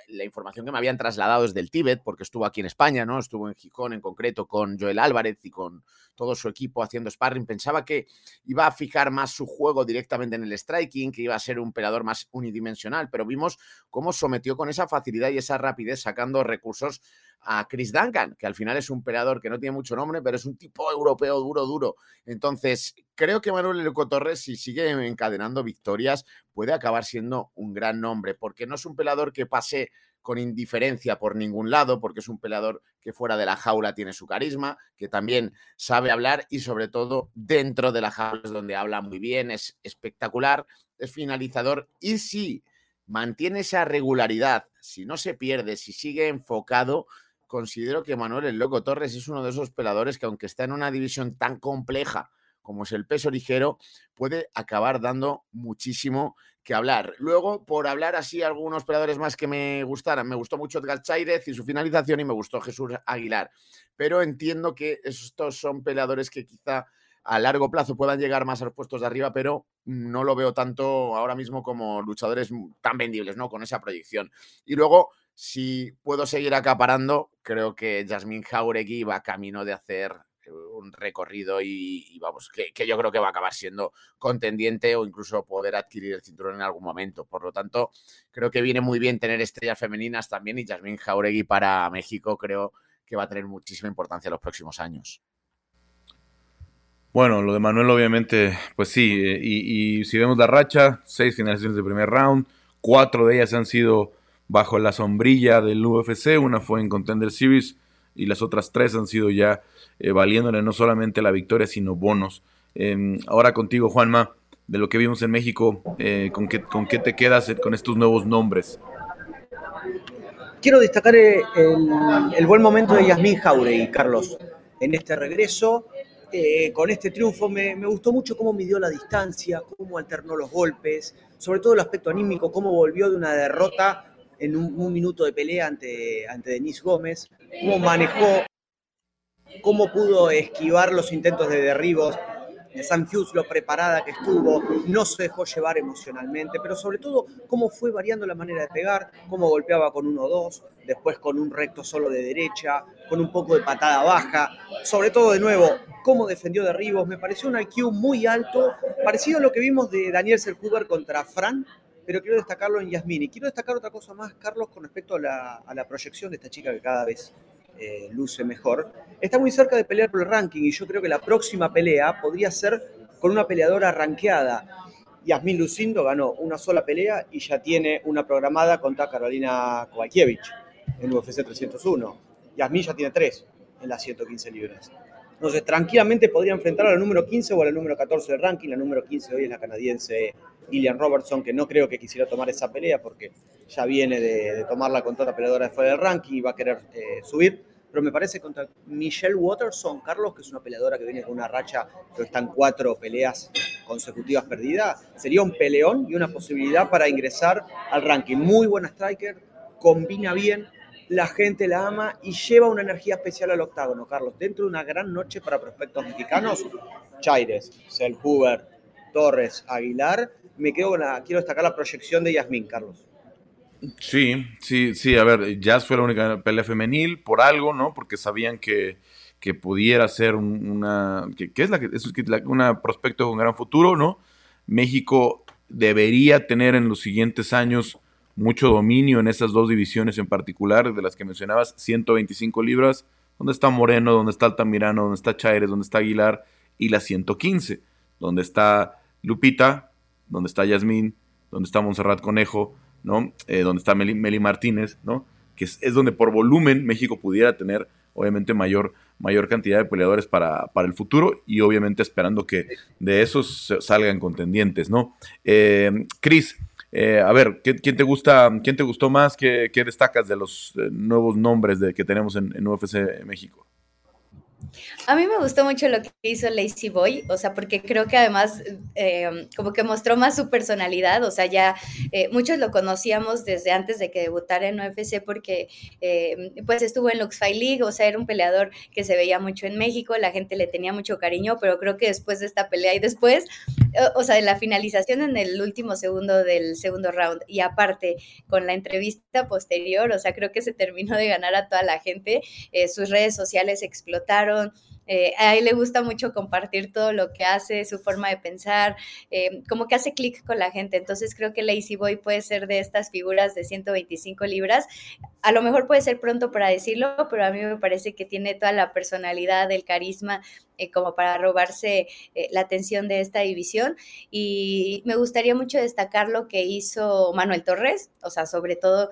la información que me habían trasladado desde el Tíbet, porque estuvo aquí en España, ¿no? Estuvo en Gijón en concreto con Joel Álvarez y con todo su equipo haciendo sparring, pensaba que iba a fijar más su juego directamente en el striking, que iba a ser un pelador más unidimensional, pero vimos cómo sometió con esa facilidad y esa rapidez sacando recursos a Chris Duncan, que al final es un peleador que no tiene mucho nombre, pero es un tipo europeo duro, duro. Entonces, creo que Manuel Leco Torres, si sigue encadenando victorias, puede acabar siendo un gran nombre, porque no es un peleador que pase con indiferencia por ningún lado, porque es un peleador que fuera de la jaula tiene su carisma, que también sabe hablar y sobre todo dentro de la jaula es donde habla muy bien, es espectacular, es finalizador y si mantiene esa regularidad, si no se pierde, si sigue enfocado, considero que Manuel el Loco Torres es uno de esos peleadores que aunque está en una división tan compleja como es el peso ligero, puede acabar dando muchísimo que hablar. Luego, por hablar así algunos peleadores más que me gustaran, me gustó mucho Edgar Chairez y su finalización y me gustó Jesús Aguilar. Pero entiendo que estos son peleadores que quizá a largo plazo puedan llegar más a los puestos de arriba, pero no lo veo tanto ahora mismo como luchadores tan vendibles, ¿no? Con esa proyección. Y luego, si puedo seguir acaparando, creo que Jasmine Jauregui va camino de hacer un recorrido y, vamos, que, yo creo que va a acabar siendo contendiente o incluso poder adquirir el cinturón en algún momento. Por lo tanto, creo que viene muy bien tener estrellas femeninas también y Jasmine Jauregui para México creo que va a tener muchísima importancia en los próximos años. Bueno, lo de Manuel obviamente, pues sí, eh, y, si vemos la racha, seis finalizaciones de primer round, cuatro de ellas han sido bajo la sombrilla del UFC, una fue en Contender Series y las otras tres han sido ya eh, valiéndole no solamente la victoria, sino bonos. Em, ahora contigo, Juanma, de lo que vimos en México, eh, ¿con, qué, ¿con qué te quedas con estos nuevos nombres? Quiero destacar eh, el, buen momento de Yasmín Jauregui, Carlos, en este regreso. con este triunfo me, gustó mucho cómo midió la distancia, cómo alternó los golpes, sobre todo el aspecto anímico, cómo volvió de una derrota en un, minuto de pelea ante, ante Denis Gómez, cómo manejó cómo pudo esquivar los intentos de derribos de Sam Hughes, lo preparada que estuvo, no se dejó llevar emocionalmente, pero sobre todo cómo fue variando la manera de pegar, cómo golpeaba con uno o dos, después con un recto solo de derecha, con un poco de patada baja, sobre todo de nuevo, cómo defendió derribos, me pareció un IQ muy alto, parecido a lo que vimos de Daniel Selhuber contra Fran, pero quiero destacarlo en Yasmini. Quiero destacar otra cosa más, Carlos, con respecto a la, a la proyección de esta chica que cada vez eh, luce mejor, está muy cerca de pelear por el ranking y yo creo que la próxima pelea podría ser con una peleadora ranqueada. Yasmin Lucindo ganó una sola pelea y ya tiene una programada contra Carolina Kowalkiewicz en UFC 301. Yasmin ya tiene tres en las 115 libras. Entonces, tranquilamente podría enfrentar a la número 15 o a la número 14 del ranking. La número 15 hoy es la canadiense Lilian Robertson, que no creo que quisiera tomar esa pelea porque ya viene de, tomarla contra otra peleadora de fuera del ranking y va a querer eh, subir pero me parece contra Michelle Watterson, Carlos, que es una peleadora que viene con una racha que están cuatro peleas consecutivas perdidas, sería un peleón y una posibilidad para ingresar al ranking. Muy buena striker, combina bien, la gente la ama y lleva una energía especial al octágono, Carlos. Dentro de una gran noche para prospectos mexicanos, Chaires, Selhuber, Torres, Aguilar, me quedo con la, quiero destacar la proyección de Yasmín, Carlos. Sí, sí, sí, a ver, Jazz fue la única pelea femenil por algo, ¿no? Porque sabían que, que pudiera ser una, que, es la que es una prospecto con gran futuro, ¿no? México debería tener en los siguientes años mucho dominio en esas dos divisiones en particular, de las que mencionabas, 125 libras, donde está Moreno, donde está Altamirano, donde está Chaires, donde está Aguilar, y las 115. donde está Lupita, donde está Yasmín, donde está Montserrat Conejo, ¿no? Eh, donde está Meli, Martínez, ¿no? Que es, donde por volumen México pudiera tener, obviamente, mayor, mayor cantidad de peleadores para, para, el futuro y obviamente esperando que de esos salgan contendientes, ¿no? Eh, Cris, eh, a ver, ¿quién te gusta, quién te gustó más? ¿Qué, destacas de los eh, nuevos nombres que tenemos en, en UFC México? A mí me gustó mucho lo que hizo Lazy Boy, o sea, porque creo que además eh, como que mostró más su personalidad, o sea, ya eh, muchos lo conocíamos desde antes de que debutara en UFC porque eh, pues estuvo en Lux Fight League, o sea, era un peleador que se veía mucho en México, la gente le tenía mucho cariño, pero creo que después de esta pelea y después, o sea, de la finalización en el último segundo del segundo round y aparte con la entrevista posterior, o sea, creo que se terminó de ganar a toda la gente, sus redes sociales explotaron, eh, a él le gusta mucho compartir todo lo que hace, su forma de pensar, eh, como que hace clic con la gente. Entonces creo que Lazy Boy puede ser de estas figuras de 125 libras. A lo mejor puede ser pronto para decirlo, pero a mí me parece que tiene toda la personalidad, el carisma eh, como para robarse la atención de esta división. Y me gustaría mucho destacar lo que hizo Manuel Torres, o sea, sobre todo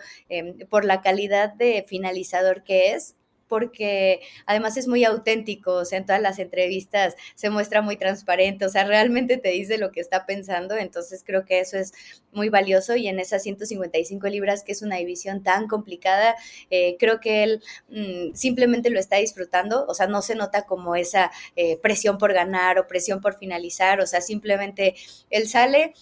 por la calidad de finalizador que es porque además es muy auténtico, o sea, en todas las entrevistas se muestra muy transparente, o sea, realmente te dice lo que está pensando, entonces creo que eso es muy valioso y en esas 155 libras, que es una división tan complicada, eh, creo que él mm, simplemente lo está disfrutando, o sea, no se nota como esa eh, presión por ganar o presión por finalizar, o sea, simplemente él sale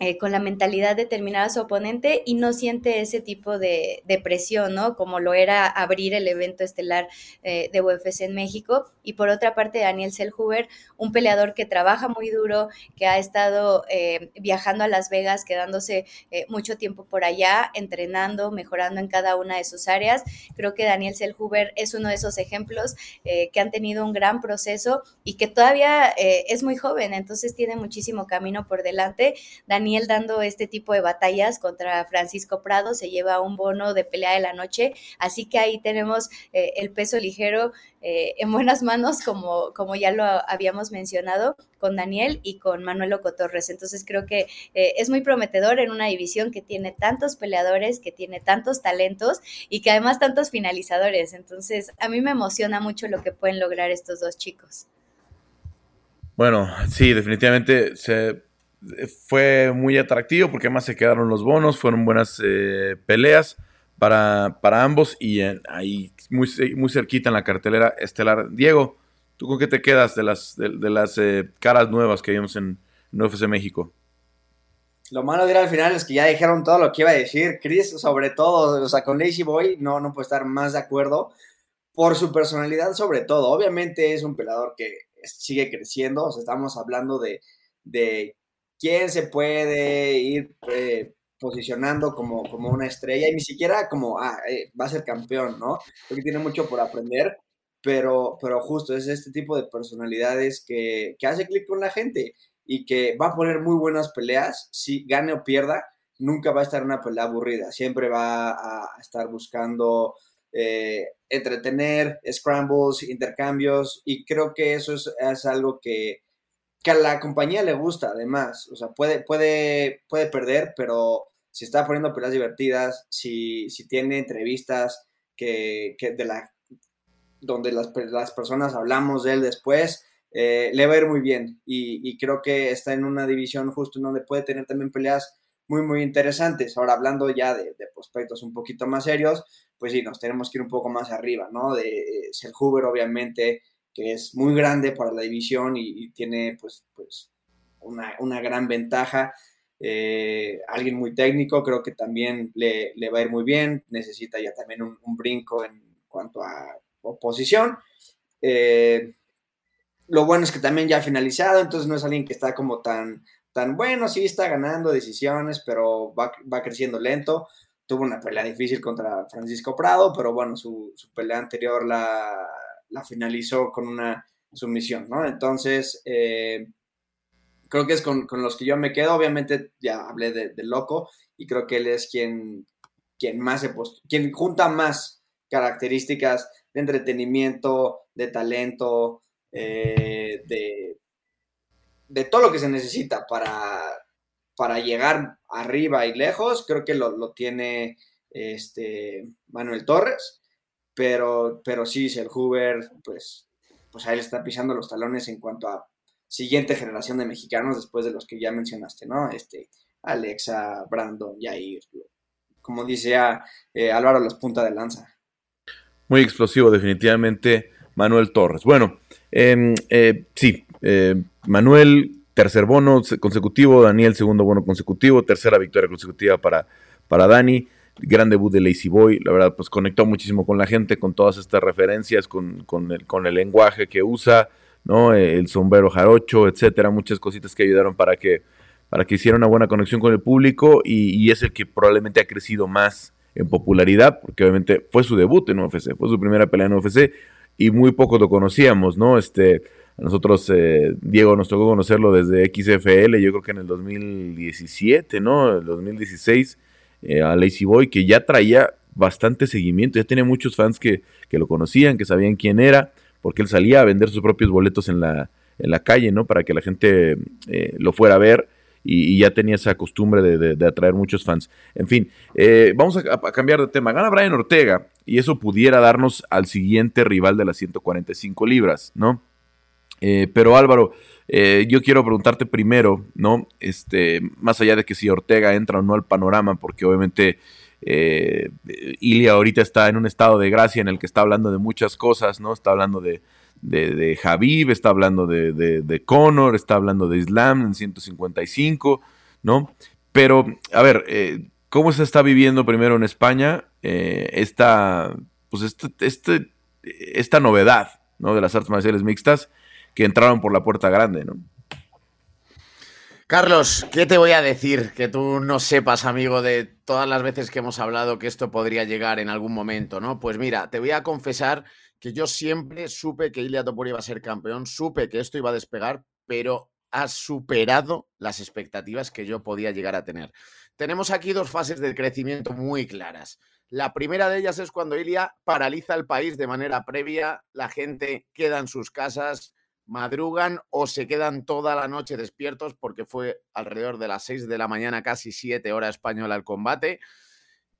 eh, con la mentalidad de terminar a su oponente y no siente ese tipo de, presión, ¿no? Como lo era abrir el evento estelar eh, de UFC en México. Y por otra parte, Daniel Selhuber, un peleador que trabaja muy duro, que ha estado eh, viajando a Las Vegas, quedándose mucho tiempo por allá, entrenando, mejorando en cada una de sus áreas. Creo que Daniel Selhuber es uno de esos ejemplos que han tenido un gran proceso y que todavía es muy joven, entonces tiene muchísimo camino por delante. Daniel Daniel dando este tipo de batallas contra Francisco Prado, se lleva un bono de pelea de la noche, así que ahí tenemos eh, el peso ligero eh, en buenas manos, como, como ya lo habíamos mencionado, con Daniel y con Manuel Ocotorres. Entonces creo que eh, es muy prometedor en una división que tiene tantos peleadores, que tiene tantos talentos y que además tantos finalizadores. Entonces a mí me emociona mucho lo que pueden lograr estos dos chicos. Bueno, sí, definitivamente se, fue muy atractivo porque además se quedaron los bonos, fueron buenas eh, peleas para, para, ambos y ahí muy, muy cerquita en la cartelera estelar. Diego, ¿tú con qué te quedas de las, de, las eh, caras nuevas que vimos en, UFC México? Lo malo de ir al final es que ya dijeron todo lo que iba a decir. Chris, sobre todo, o sea, con Lazy Boy no, no puedo estar más de acuerdo por su personalidad sobre todo. Obviamente es un pelador que sigue creciendo, o sea, estamos hablando de quién se puede ir eh, posicionando como, como una estrella y ni siquiera como, ah, eh, va a ser campeón, ¿no? Porque tiene mucho por aprender, pero, pero justo es este tipo de personalidades que, que hace clic con la gente y que va a poner muy buenas peleas, si gane o pierda, nunca va a estar una pelea aburrida, siempre va a estar buscando eh, entretener, scrambles, intercambios, y creo que eso es, es algo que, que a la compañía le gusta, además. O sea, puede, puede, puede perder, pero si está poniendo peleas divertidas, si, si tiene entrevistas que, de la, donde las, las, personas hablamos de él después, eh, le va a ir muy bien. Y, creo que está en una división justo donde puede tener también peleas muy, muy interesantes. Ahora, hablando ya de, prospectos un poquito más serios, pues sí, nos tenemos que ir un poco más arriba, ¿no? De eh, Selhuber, obviamente, que es muy grande para la división y, tiene pues, pues una, gran ventaja. Eh, alguien muy técnico, creo que también le, va a ir muy bien, necesita ya también un, brinco en cuanto a oposición. Eh, lo bueno es que también ya ha finalizado, entonces no es alguien que está como tan, tan bueno, sí está ganando decisiones, pero va, creciendo lento. Tuvo una pelea difícil contra Francisco Prado, pero bueno, su pelea anterior la, la finalizó con una sumisión, ¿no? Entonces, eh, creo que es con, los que yo me quedo. Obviamente, ya hablé de, Loco y creo que él es quien, quien más se quien junta más características de entretenimiento, de talento, eh, de, de todo lo que se necesita para, para llegar arriba y lejos, creo que lo, tiene este, Manuel Torres, pero, pero sí, el Hoover, pues, pues ahí le está pisando los talones en cuanto a siguiente generación de mexicanos después de los que ya mencionaste, ¿no? Este, Alexa, Brandon, Jair, como dice eh, Álvaro, las puntas de lanza. Muy explosivo, definitivamente, Manuel Torres. Bueno, em, eh, sí, eh, Manuel, tercer bono consecutivo, Daniel, segundo bono consecutivo, tercera victoria consecutiva para, para Dani. Gran debut de Lazy Boy, la verdad, pues conectó muchísimo con la gente, con todas estas referencias, con, el, con el lenguaje que usa, ¿no? El sombrero jarocho, etcétera, muchas cositas que ayudaron para que, para que hiciera una buena conexión con el público y, y es el que probablemente ha crecido más en popularidad, porque obviamente fue su debut en UFC, fue su primera pelea en UFC y muy poco lo conocíamos, ¿no? Este, nosotros, eh, Diego, nos tocó conocerlo desde XFL, yo creo que en el 2017, ¿no? El 2016, eh, a Lazy Boy, que ya traía bastante seguimiento, ya tenía muchos fans que, que, lo conocían, que sabían quién era, porque él salía a vender sus propios boletos en la, en la calle, ¿no? Para que la gente eh, lo fuera a ver. Y, ya tenía esa costumbre de, de, atraer muchos fans. En fin, vamos a, cambiar de tema. Gana Brian Ortega y eso pudiera darnos al siguiente rival de las 145 libras, ¿no? Eh, pero Álvaro, eh, yo quiero preguntarte primero, ¿no? Este, más allá de que si Ortega entra o no al panorama, porque obviamente eh, Ilia ahorita está en un estado de gracia en el que está hablando de muchas cosas, ¿no? Está hablando de, de, de está hablando de, de, Conor, está hablando de Islam en 155, ¿no? Pero, a ver, ¿cómo se está viviendo primero en España esta, pues este, este, esta novedad, ¿no? De las artes marciales mixtas que entraron por la puerta grande, ¿no? Carlos, ¿qué te voy a decir que tú no sepas, amigo, de todas las veces que hemos hablado que esto podría llegar en algún momento, ¿no? Pues mira, te voy a confesar que yo siempre supe que Ilia Topuria iba a ser campeón, supe que esto iba a despegar, pero ha superado las expectativas que yo podía llegar a tener. Tenemos aquí dos fases de crecimiento muy claras. La primera de ellas es cuando Ilia paraliza el país de manera previa, la gente queda en sus casas, madrugan o se quedan toda la noche despiertos porque fue alrededor de las 6 de la mañana, casi 7 horas española el combate.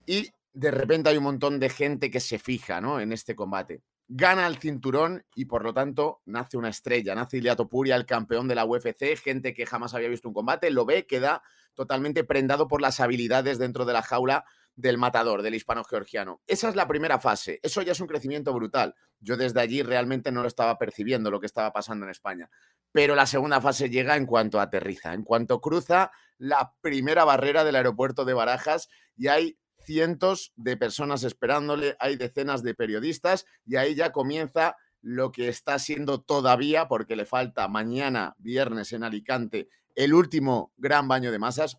Y de repente hay un montón de gente que se fija ¿no? en este combate. Gana el cinturón y por lo tanto nace una estrella, nace Iliato Puria, el campeón de la UFC, gente que jamás había visto un combate, lo ve, queda totalmente prendado por las habilidades dentro de la jaula del matador, del hispano-georgiano. Esa es la primera fase. Eso ya es un crecimiento brutal. Yo desde allí realmente no lo estaba percibiendo lo que estaba pasando en España. Pero la segunda fase llega en cuanto aterriza, en cuanto cruza la primera barrera del aeropuerto de Barajas y hay cientos de personas esperándole, hay decenas de periodistas y ahí ya comienza lo que está siendo todavía, porque le falta mañana, viernes en Alicante, el último gran baño de masas,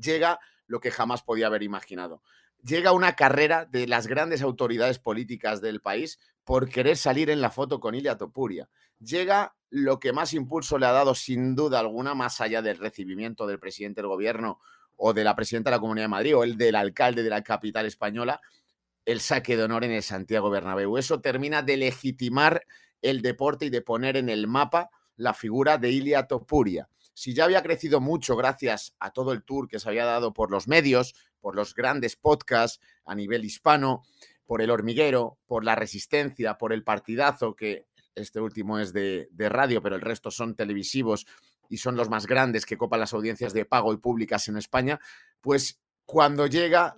llega lo que jamás podía haber imaginado. Llega una carrera de las grandes autoridades políticas del país por querer salir en la foto con Ilia Topuria. Llega lo que más impulso le ha dado, sin duda alguna, más allá del recibimiento del presidente del gobierno o de la presidenta de la Comunidad de Madrid o el del alcalde de la capital española, el saque de honor en el Santiago Bernabéu. Eso termina de legitimar el deporte y de poner en el mapa la figura de Ilia Topuria si ya había crecido mucho gracias a todo el tour que se había dado por los medios, por los grandes podcasts a nivel hispano, por el hormiguero, por la resistencia, por el partidazo, que este último es de, radio, pero el resto son televisivos y son los más grandes que copan las audiencias de pago y públicas en España, pues cuando llega,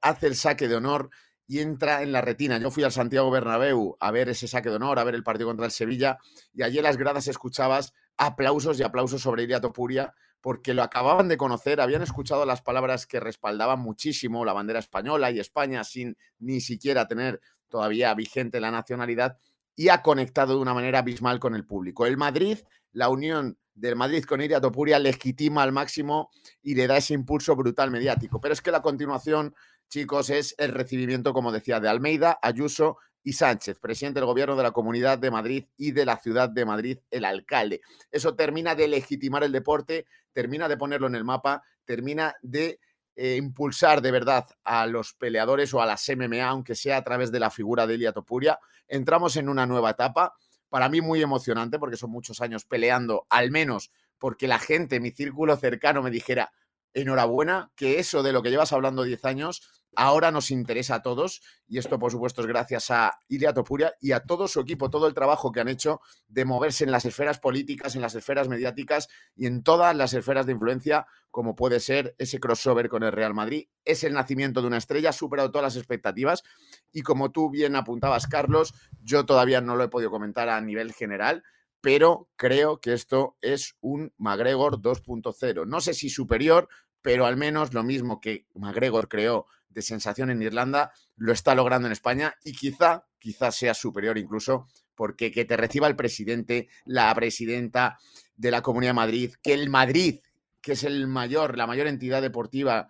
hace el saque de honor y entra en la retina. Yo fui al Santiago Bernabéu a ver ese saque de honor, a ver el partido contra el Sevilla, y allí en las gradas escuchabas aplausos y aplausos sobre Iria Topuria porque lo acababan de conocer, habían escuchado las palabras que respaldaban muchísimo la bandera española y España sin ni siquiera tener todavía vigente la nacionalidad y ha conectado de una manera abismal con el público. El Madrid, la unión del Madrid con Iria Topuria legitima al máximo y le da ese impulso brutal mediático. Pero es que la continuación, chicos, es el recibimiento, como decía, de Almeida, Ayuso y Sánchez, presidente del gobierno de la Comunidad de Madrid y de la Ciudad de Madrid, el alcalde. Eso termina de legitimar el deporte, termina de ponerlo en el mapa, termina de eh, impulsar de verdad a los peleadores o a las MMA, aunque sea a través de la figura de Elia Topuria. Entramos en una nueva etapa, para mí muy emocionante, porque son muchos años peleando, al menos porque la gente, mi círculo cercano, me dijera, enhorabuena, que eso de lo que llevas hablando 10 años ahora nos interesa a todos y esto por supuesto es gracias a Ilia Topuria y a todo su equipo, todo el trabajo que han hecho de moverse en las esferas políticas, en las esferas mediáticas y en todas las esferas de influencia como puede ser ese crossover con el Real Madrid. Es el nacimiento de una estrella, ha superado todas las expectativas y como tú bien apuntabas Carlos, yo todavía no lo he podido comentar a nivel general, pero creo que esto es un McGregor 2.0. No sé si superior, pero al menos lo mismo que McGregor creó de sensación en Irlanda, lo está logrando en España y quizá, quizá sea superior incluso, porque que te reciba el presidente, la presidenta de la Comunidad de Madrid, que el Madrid, que es el mayor, la mayor entidad deportiva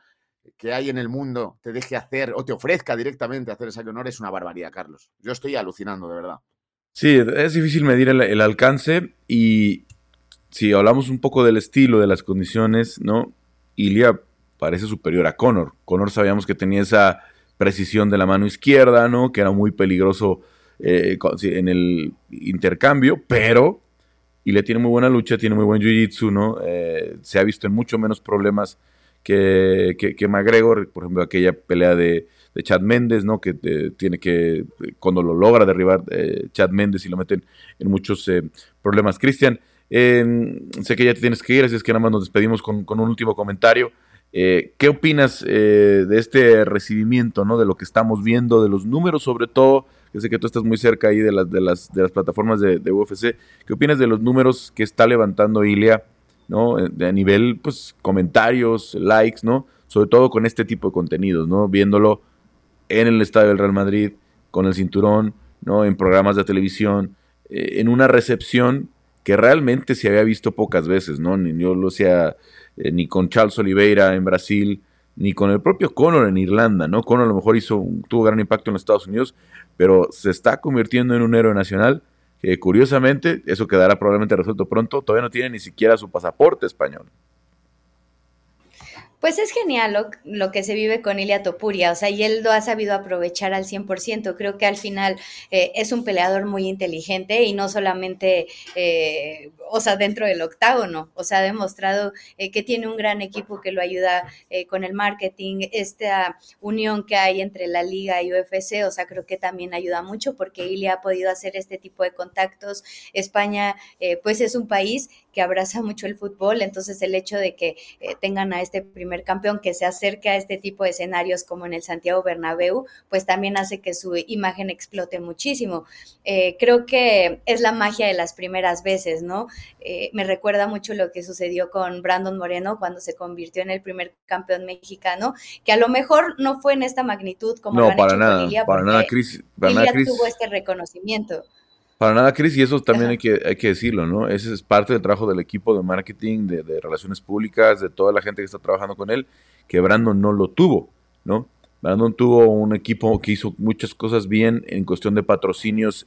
que hay en el mundo, te deje hacer o te ofrezca directamente hacer ese honor, es una barbaridad, Carlos. Yo estoy alucinando, de verdad. Sí, es difícil medir el, el alcance y si hablamos un poco del estilo, de las condiciones, ¿no? Ilia parece superior a Conor. Conor sabíamos que tenía esa precisión de la mano izquierda, ¿no? Que era muy peligroso eh, en el intercambio, pero y le tiene muy buena lucha, tiene muy buen jiu-jitsu, ¿no? Eh, se ha visto en mucho menos problemas que, que, McGregor, por ejemplo, aquella pelea de, Chad Méndez, ¿no? Que eh, tiene que, cuando lo logra derribar Chad Méndez y lo meten en muchos problemas. Cristian, sé que ya te tienes que ir, así es que nada más nos despedimos con un último comentario. Eh, ¿Qué opinas eh, de este recibimiento, ¿no? de lo que estamos viendo, de los números sobre todo? Que sé que tú estás muy cerca ahí de las, de las, de las plataformas de, UFC. ¿Qué opinas de los números que está levantando Ilia, ¿no? Eh, a nivel, pues, comentarios, likes, ¿no? Sobre todo con este tipo de contenidos, ¿no? Viéndolo en el estadio del Real Madrid, con el cinturón, ¿no? En programas de televisión, en una recepción que realmente se había visto pocas veces, ¿no? Yo lo sea eh, ni con Charles Oliveira en Brasil, ni con el propio Conor en Irlanda, ¿no? Conor a lo mejor hizo, tuvo gran impacto en los Estados Unidos, pero se está convirtiendo en un héroe nacional que curiosamente, eso quedará probablemente resuelto pronto, todavía no tiene ni siquiera su pasaporte español. Pues es genial lo, que se vive con Ilia Topuria, o sea, y él lo ha sabido aprovechar al 100%. Creo que al final eh, es un peleador muy inteligente y no solamente, eh, o sea, dentro del octágono, o sea, ha demostrado eh, que tiene un gran equipo que lo ayuda con el marketing, esta unión que hay entre la liga y UFC, o sea, creo que también ayuda mucho porque Ilia ha podido hacer este tipo de contactos. España, pues es un país que abraza mucho el fútbol, entonces el hecho de que tengan a este primer primer campeón que se acerque a este tipo de escenarios como en el Santiago Bernabéu, pues también hace que su imagen explote muchísimo. Eh, creo que es la magia de las primeras veces, ¿no? Eh, me recuerda mucho lo que sucedió con Brandon Moreno cuando se convirtió en el primer campeón mexicano, que a lo mejor no fue en esta magnitud como no, para nada, para nada, Chris, para tuvo este reconocimiento. Para nada, Chris, y eso también hay que, hay que decirlo, ¿no? Ese es parte del trabajo del equipo de marketing, de, relaciones públicas, de toda la gente que está trabajando con él, que Brandon no lo tuvo, ¿no? Brandon tuvo un equipo que hizo muchas cosas bien en cuestión de patrocinios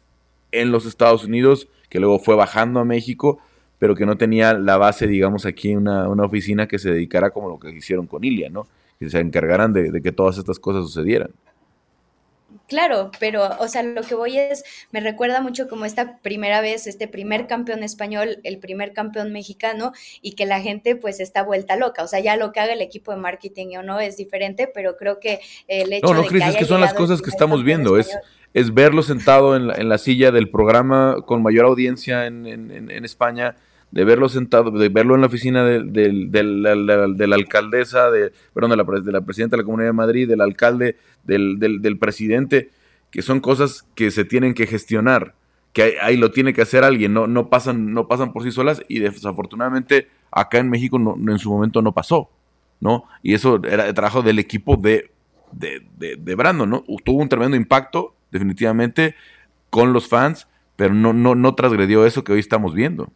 en los Estados Unidos, que luego fue bajando a México, pero que no tenía la base, digamos, aquí una, una oficina que se dedicara como lo que hicieron con Ilia, ¿no? Que se encargaran de que todas estas cosas sucedieran. Claro, pero, o sea, lo que voy es, me recuerda mucho como esta primera vez, este primer campeón español, el primer campeón mexicano, y que la gente pues está vuelta loca. O sea, ya lo que haga el equipo de marketing o no es diferente, pero creo que el hecho no, no, de Cris, es que son las cosas que estamos viendo, es, es verlo sentado en la, en la, silla del programa con mayor audiencia en, en, en España de verlo sentado, de verlo en la oficina de, la, alcaldesa, de, perdón, de la, de la presidenta de la Comunidad de Madrid, del alcalde, del, presidente, que son cosas que se tienen que gestionar, que ahí, lo tiene que hacer alguien, no, no, pasan, no pasan por sí solas y desafortunadamente acá en México en su momento no pasó, ¿no? Y eso era el trabajo del equipo de, de, de, Brandon, ¿no? Tuvo un tremendo impacto, definitivamente, con los fans, pero no, no, no transgredió eso que hoy estamos viendo.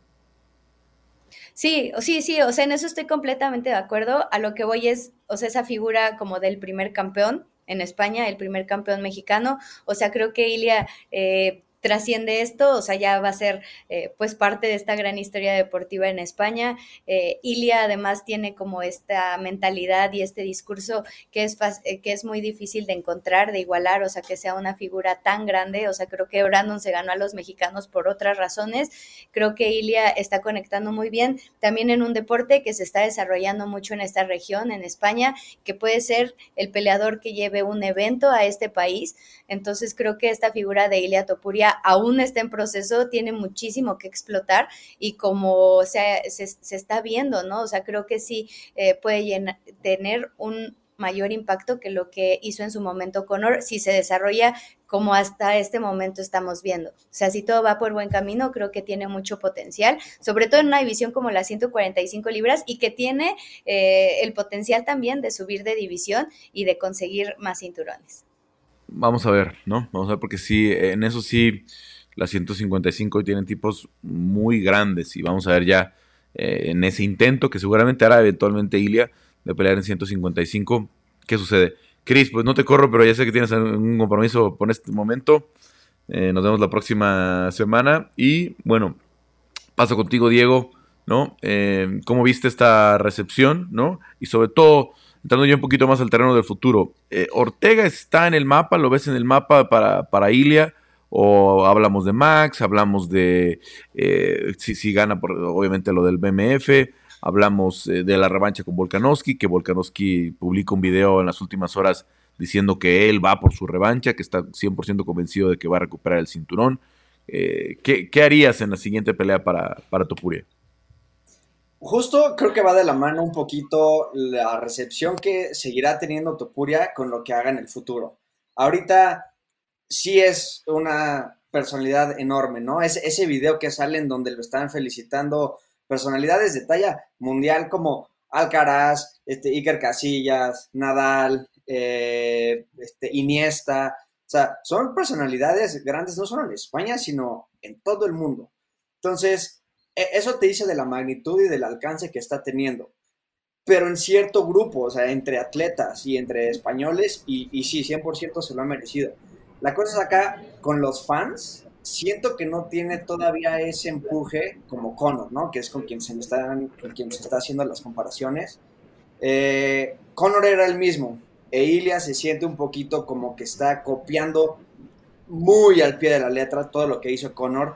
Sí, sí, sí, o sea, en eso estoy completamente de acuerdo. A lo que voy es, o sea, esa figura como del primer campeón en España, el primer campeón mexicano. O sea, creo que Ilia, eh, trasciende esto, o sea, ya va a ser eh, pues parte de esta gran historia deportiva en España. Eh, Ilia además tiene como esta mentalidad y este discurso que es, eh, que es muy difícil de encontrar, de igualar, o sea, que sea una figura tan grande, o sea, creo que Brandon se ganó a los mexicanos por otras razones, creo que Ilia está conectando muy bien también en un deporte que se está desarrollando mucho en esta región, en España, que puede ser el peleador que lleve un evento a este país, entonces creo que esta figura de Ilia Topuria aún está en proceso, tiene muchísimo que explotar y como se, se, está viendo, ¿no? O sea, creo que sí eh, puede tener un mayor impacto que lo que hizo en su momento Conor si se desarrolla como hasta este momento estamos viendo. O sea, si todo va por buen camino, creo que tiene mucho potencial, sobre todo en una división como las 145 libras y que tiene eh, el potencial también de subir de división y de conseguir más cinturones. Vamos a ver, ¿no? Vamos a ver porque sí, en eso sí, las 155 tienen tipos muy grandes y vamos a ver ya eh, en ese intento que seguramente hará eventualmente Ilia de pelear en 155, ¿qué sucede? Chris, pues no te corro, pero ya sé que tienes un compromiso por este momento. Eh, nos vemos la próxima semana y bueno, paso contigo Diego, ¿no? Eh, ¿Cómo viste esta recepción, ¿no? Y sobre todo entrando yo un poquito más al terreno del futuro, eh, ¿Ortega está en el mapa? ¿Lo ves en el mapa para, para Ilia? ¿O hablamos de Max? ¿Hablamos de eh, si, gana, por, obviamente, lo del BMF? Hablamos eh, de la revancha con Volkanovski, que Volkanovski publica un video en las últimas horas diciendo que él va por su revancha, que está 100% convencido de que va a recuperar el cinturón. ¿qué, ¿qué, harías en la siguiente pelea para, para Topuria? Justo creo que va de la mano un poquito la recepción que seguirá teniendo Topuria con lo que haga en el futuro. Ahorita sí es una personalidad enorme, ¿no? Es ese video que sale en donde lo están felicitando personalidades de talla mundial como Alcaraz, este, Iker Casillas, Nadal, eh, este, Iniesta. O sea, son personalidades grandes no solo en España, sino en todo el mundo. Entonces, eso te dice de la magnitud y del alcance que está teniendo. Pero en cierto grupo, o sea, entre atletas y entre españoles, y, y sí, 100% se lo ha merecido. La cosa es acá, con los fans, siento que no tiene todavía ese empuje como Conor, ¿no? Que es con quien se, están, con quien se está haciendo las comparaciones. Eh, Conor era el mismo, e Ilia se siente un poquito como que está copiando muy al pie de la letra todo lo que hizo Conor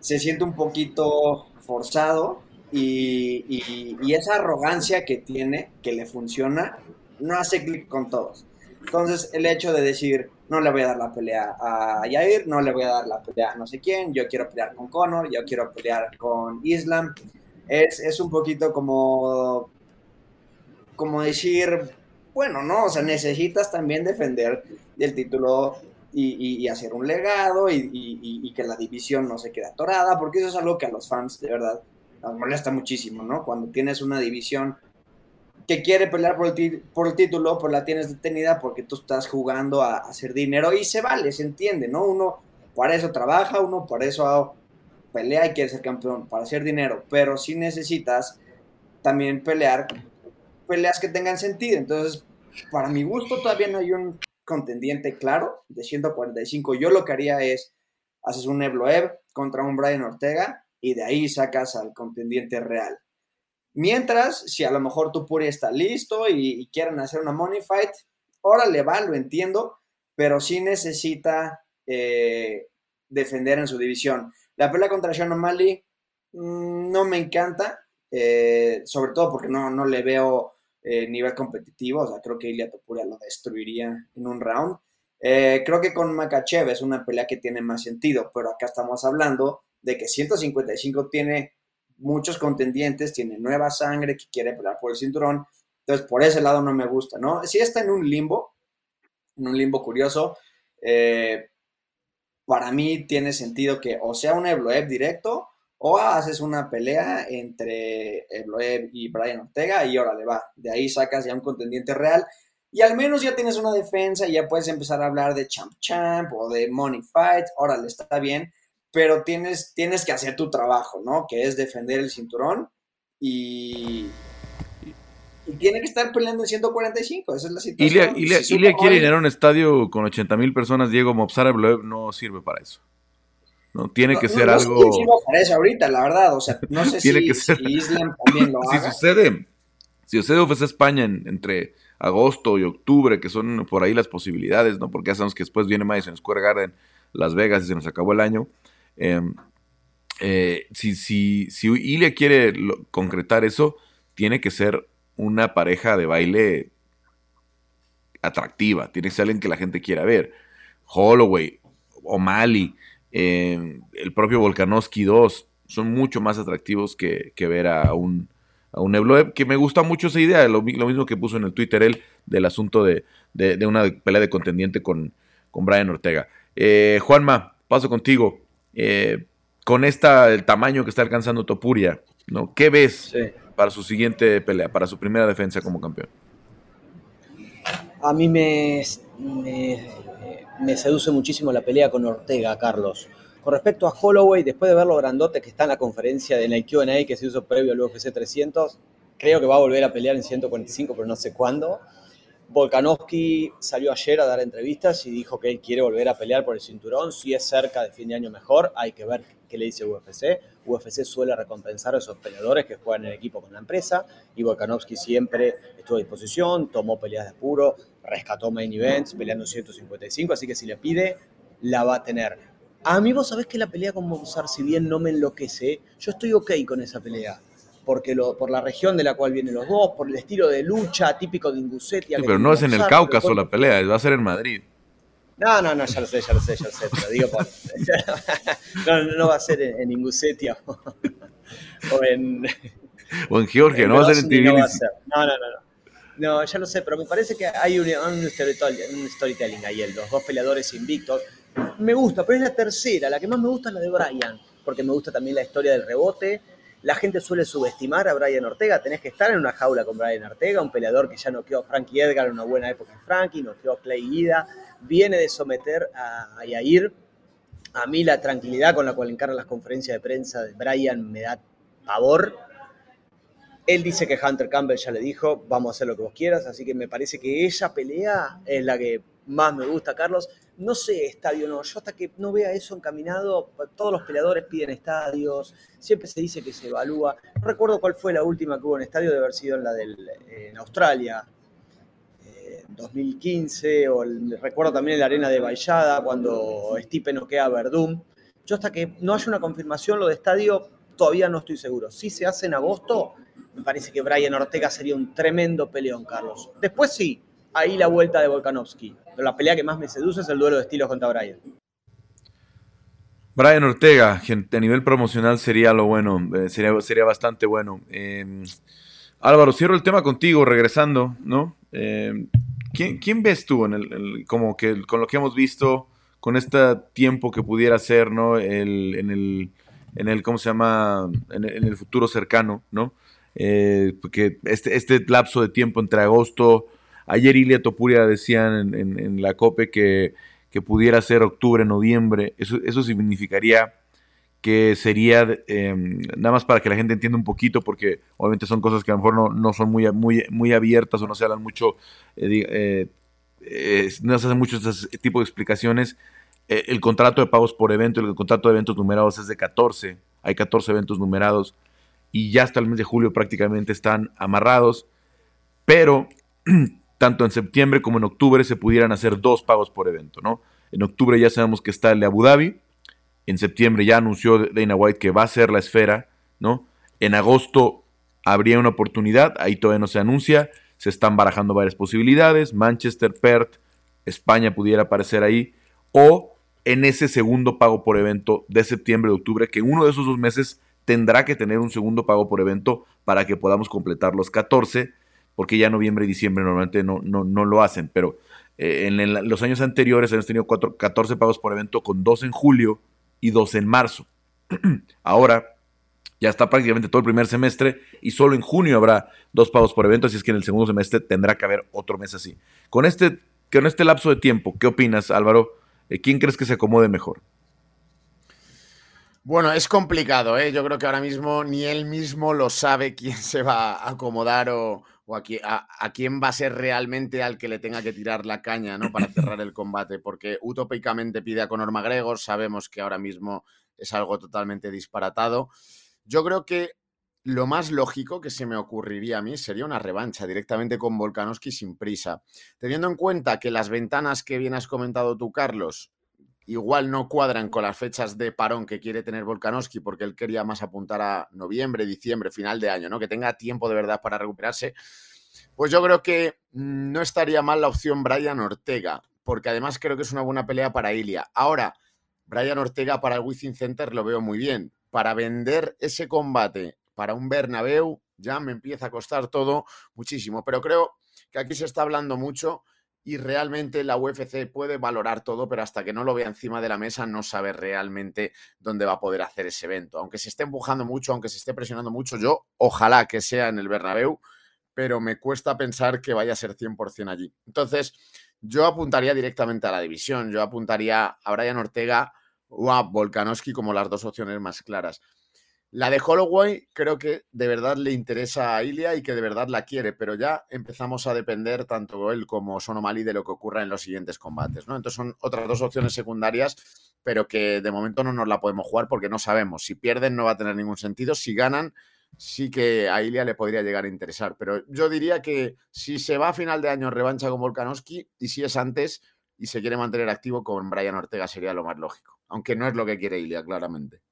se siente un poquito forzado y, esa arrogancia que tiene, que le funciona, no hace clic con todos. Entonces, el hecho de decir, no le voy a dar la pelea a Yair, no le voy a dar la pelea a no sé quién, yo quiero pelear con Conor, yo quiero pelear con Islam, es, es un poquito como, como decir, bueno, no, o sea, necesitas también defender el título y, hacer un legado y, que la división no se quede atorada, porque eso es algo que a los fans de verdad nos molesta muchísimo, ¿no? Cuando tienes una división que quiere pelear por el, por el título, pues la tienes detenida porque tú estás jugando a, hacer dinero y se vale, se entiende, ¿no? Uno para eso trabaja, uno para eso pelea y quiere ser campeón, para hacer dinero, pero si necesitas también pelear peleas que tengan sentido. Entonces, para mi gusto todavía no hay un contendiente claro de 145. Yo lo que haría es, haces un Evloev contra un Brian Ortega y de ahí sacas al contendiente real. Mientras, si a lo mejor tu Puri está listo y, quieren hacer una money fight, órale, va, lo entiendo, pero sí necesita eh, defender en su división. La pelea contra Sean O'Malley mm, no me encanta, eh, sobre todo porque no, no le veo eh, nivel competitivo. O sea, creo que Ilia Topuria lo destruiría en un round. Eh, creo que con Makachev es una pelea que tiene más sentido, pero acá estamos hablando de que 155 tiene muchos contendientes, tiene nueva sangre que quiere pelear por el cinturón. Entonces, por ese lado no me gusta, ¿no? Si está en un limbo, en un limbo curioso, eh, para mí tiene sentido que o sea un Evloev directo o haces una pelea entre Ebloev y Brian Ortega y órale, va. De ahí sacas ya un contendiente real y al menos ya tienes una defensa y ya puedes empezar a hablar de champ champ o de money fight. Órale, está bien, pero tienes, tienes que hacer tu trabajo, ¿no? Que es defender el cinturón y, y tiene que estar peleando en 145. Esa es la situación. Ilia, quiere llenar un estadio con 80 mil personas. Diego Mopsar Ebloev no sirve para eso. ¿No? Tiene que ser algo. Sé ahorita, la verdad. O sea, no sé Tiene si, que ser... Islam también lo si haga. sucede, si sucede UFC España entre agosto y octubre, que son por ahí las posibilidades, ¿no? Porque ya sabemos que después viene Madison Square Garden, Las Vegas y se nos acabó el año. Eh, eh, si, si, si Ilya quiere lo, concretar eso, tiene que ser una pareja de baile atractiva. Tiene que ser alguien que la gente quiera ver. Holloway, O'Malley, eh, el propio Volkanovski 2 son mucho más atractivos que, que ver a un, a un Evloev, que me gusta mucho esa idea, lo, lo, mismo que puso en el Twitter él, del asunto de, de, de una pelea de contendiente con, con Brian Ortega. Eh, Juanma, paso contigo. Eh, con esta, el tamaño que está alcanzando Topuria, ¿no? ¿Qué ves sí. para su siguiente pelea, para su primera defensa como campeón? A mí me, me, me seduce muchísimo la pelea con Ortega, Carlos. Con respecto a Holloway, después de ver lo grandote que está en la conferencia de la Q&A que se hizo previo al UFC 300, creo que va a volver a pelear en 145, pero no sé cuándo. Volkanovski salió ayer a dar entrevistas y dijo que él quiere volver a pelear por el cinturón. Si es cerca de fin de año mejor, hay que ver qué le dice UFC. UFC suele recompensar a esos peleadores que juegan en equipo con la empresa y Volkanovski siempre estuvo a disposición, tomó peleas de puro, rescató main events peleando 155, así que si le pide, la va a tener. A mí vos sabés que la pelea con Monsar, si bien no me enloquece, yo estoy ok con esa pelea porque lo, por la región de la cual vienen los dos, por el estilo de lucha típico de Ingusetia. Sí, pero no es en el Cáucaso la pelea, va a ser en Madrid. No, no, no, ya lo sé, ya lo sé, ya lo sé, pero digo, por... no, no, va a ser en, en Ingusetia o, o, en... O en Georgia, en no va a ser en Tbilisi. No, no, no, no. No, ya lo sé, pero me parece que hay un, storytelling, ahí, los dos peleadores invictos. Me gusta, pero es la tercera, la que más me gusta es la de Brian, porque me gusta también la historia del rebote, la gente suele subestimar a Brian Ortega. Tenés que estar en una jaula con Brian Ortega, un peleador que ya noqueó a Frankie Edgar en una buena época en Frankie, noqueó a Clay Guida, viene de someter a, a Yair. A mí la tranquilidad con la cual encara las conferencias de prensa de Brian me da pavor. Él dice que Hunter Campbell ya le dijo, vamos a hacer lo que vos quieras, así que me parece que esa pelea es la que más me gusta, Carlos. No sé estadio no, yo hasta que no vea eso encaminado, todos los peleadores piden estadios, siempre se dice que se evalúa. No recuerdo cuál fue la última que hubo en estadio, de haber sido en la del, en Australia, eh, 2015, o el, recuerdo también en la arena de Vallada, cuando Stipe noquea a Verdún. Yo hasta que no haya una confirmación lo de estadio, todavía no estoy seguro. Si se hace en agosto, me parece que Brian Ortega sería un tremendo peleón, Carlos. Después sí, ahí la vuelta de Volkanovski. Pero la pelea que más me seduce es el duelo de estilos contra Brian. Brian Ortega, a nivel promocional sería lo bueno, eh, sería, sería bastante bueno. Eh, Álvaro, cierro el tema contigo, regresando, ¿no? Eh, ¿quién, ¿quién, ves tú en el, como que con lo que hemos visto, con este tiempo que pudiera ser, ¿no? El, en el, en el, ¿cómo se llama? En el futuro cercano, ¿no? Eh, porque este, este lapso de tiempo entre agosto, ayer Ilia Topuria decían en, la COPE que, que, pudiera ser octubre, noviembre, eso, eso significaría que sería, eh, nada más para que la gente entienda un poquito, porque obviamente son cosas que a lo mejor no, son muy, muy, muy abiertas o no se hablan mucho, eh, no se hacen mucho este tipo de explicaciones. Eh, el contrato de pagos por evento, el contrato de eventos numerados es de 14, hay 14 eventos numerados y ya hasta el mes de julio prácticamente están amarrados, pero tanto en septiembre como en octubre se pudieran hacer dos pagos por evento, ¿no? En octubre ya sabemos que está el de Abu Dhabi, en septiembre ya anunció Dana White que va a ser la esfera, ¿no? En agosto habría una oportunidad, ahí todavía no se anuncia, se están barajando varias posibilidades, Manchester, Perth, España pudiera aparecer ahí, o en ese segundo pago por evento de septiembre, de octubre, que uno de esos dos meses tendrá que tener un segundo pago por evento para que podamos completar los 14, porque ya noviembre y diciembre normalmente no, no, no lo hacen, pero eh, en, los años anteriores hemos tenido cuatro, 14 pagos por evento con dos en julio y dos en marzo. Ahora ya está prácticamente todo el primer semestre y solo en junio habrá dos pagos por evento, así es que en el segundo semestre tendrá que haber otro mes así. Con este, con este lapso de tiempo, ¿qué opinas, Álvaro? ¿Quién crees que se acomode mejor? Bueno, es complicado, ¿eh? Yo creo que ahora mismo ni él mismo lo sabe quién se va a acomodar o, a, a, quién va a ser realmente al que le tenga que tirar la caña, ¿no? Para cerrar el combate, porque utópicamente pide a Conor McGregor, sabemos que ahora mismo es algo totalmente disparatado. Yo creo que lo más lógico que se me ocurriría a mí sería una revancha directamente con Volkanovski sin prisa. Teniendo en cuenta que las ventanas que bien has comentado tú, Carlos, igual no cuadran con las fechas de parón que quiere tener Volkanovski porque él quería más apuntar a noviembre, diciembre, final de año, ¿no? Que tenga tiempo de verdad para recuperarse. Pues yo creo que no estaría mal la opción Brian Ortega, porque además creo que es una buena pelea para Ilia. Ahora, Brian Ortega para el Wizzing Center lo veo muy bien. Para vender ese combate para un Bernabéu ya me empieza a costar todo muchísimo, pero creo que aquí se está hablando mucho y realmente la UFC puede valorar todo, pero hasta que no lo vea encima de la mesa no sabe realmente dónde va a poder hacer ese evento. Aunque se esté empujando mucho, aunque se esté presionando mucho, yo ojalá que sea en el Bernabéu, pero me cuesta pensar que vaya a ser 100% allí. Entonces, yo apuntaría directamente a la división, yo apuntaría a Brian Ortega o a Volkanovski como las dos opciones más claras. La de Holloway creo que de verdad le interesa a Ilia y que de verdad la quiere, pero ya empezamos a depender tanto él como Sonomali de lo que ocurra en los siguientes combates, ¿no? Entonces son otras dos opciones secundarias, pero que de momento no nos la podemos jugar porque no sabemos. Si pierden no va a tener ningún sentido, si ganan sí que a Ilia le podría llegar a interesar, pero yo diría que si se va a final de año revancha con Volkanovski y si es antes y se quiere mantener activo con Brian Ortega sería lo más lógico, aunque no es lo que quiere Ilia, claramente.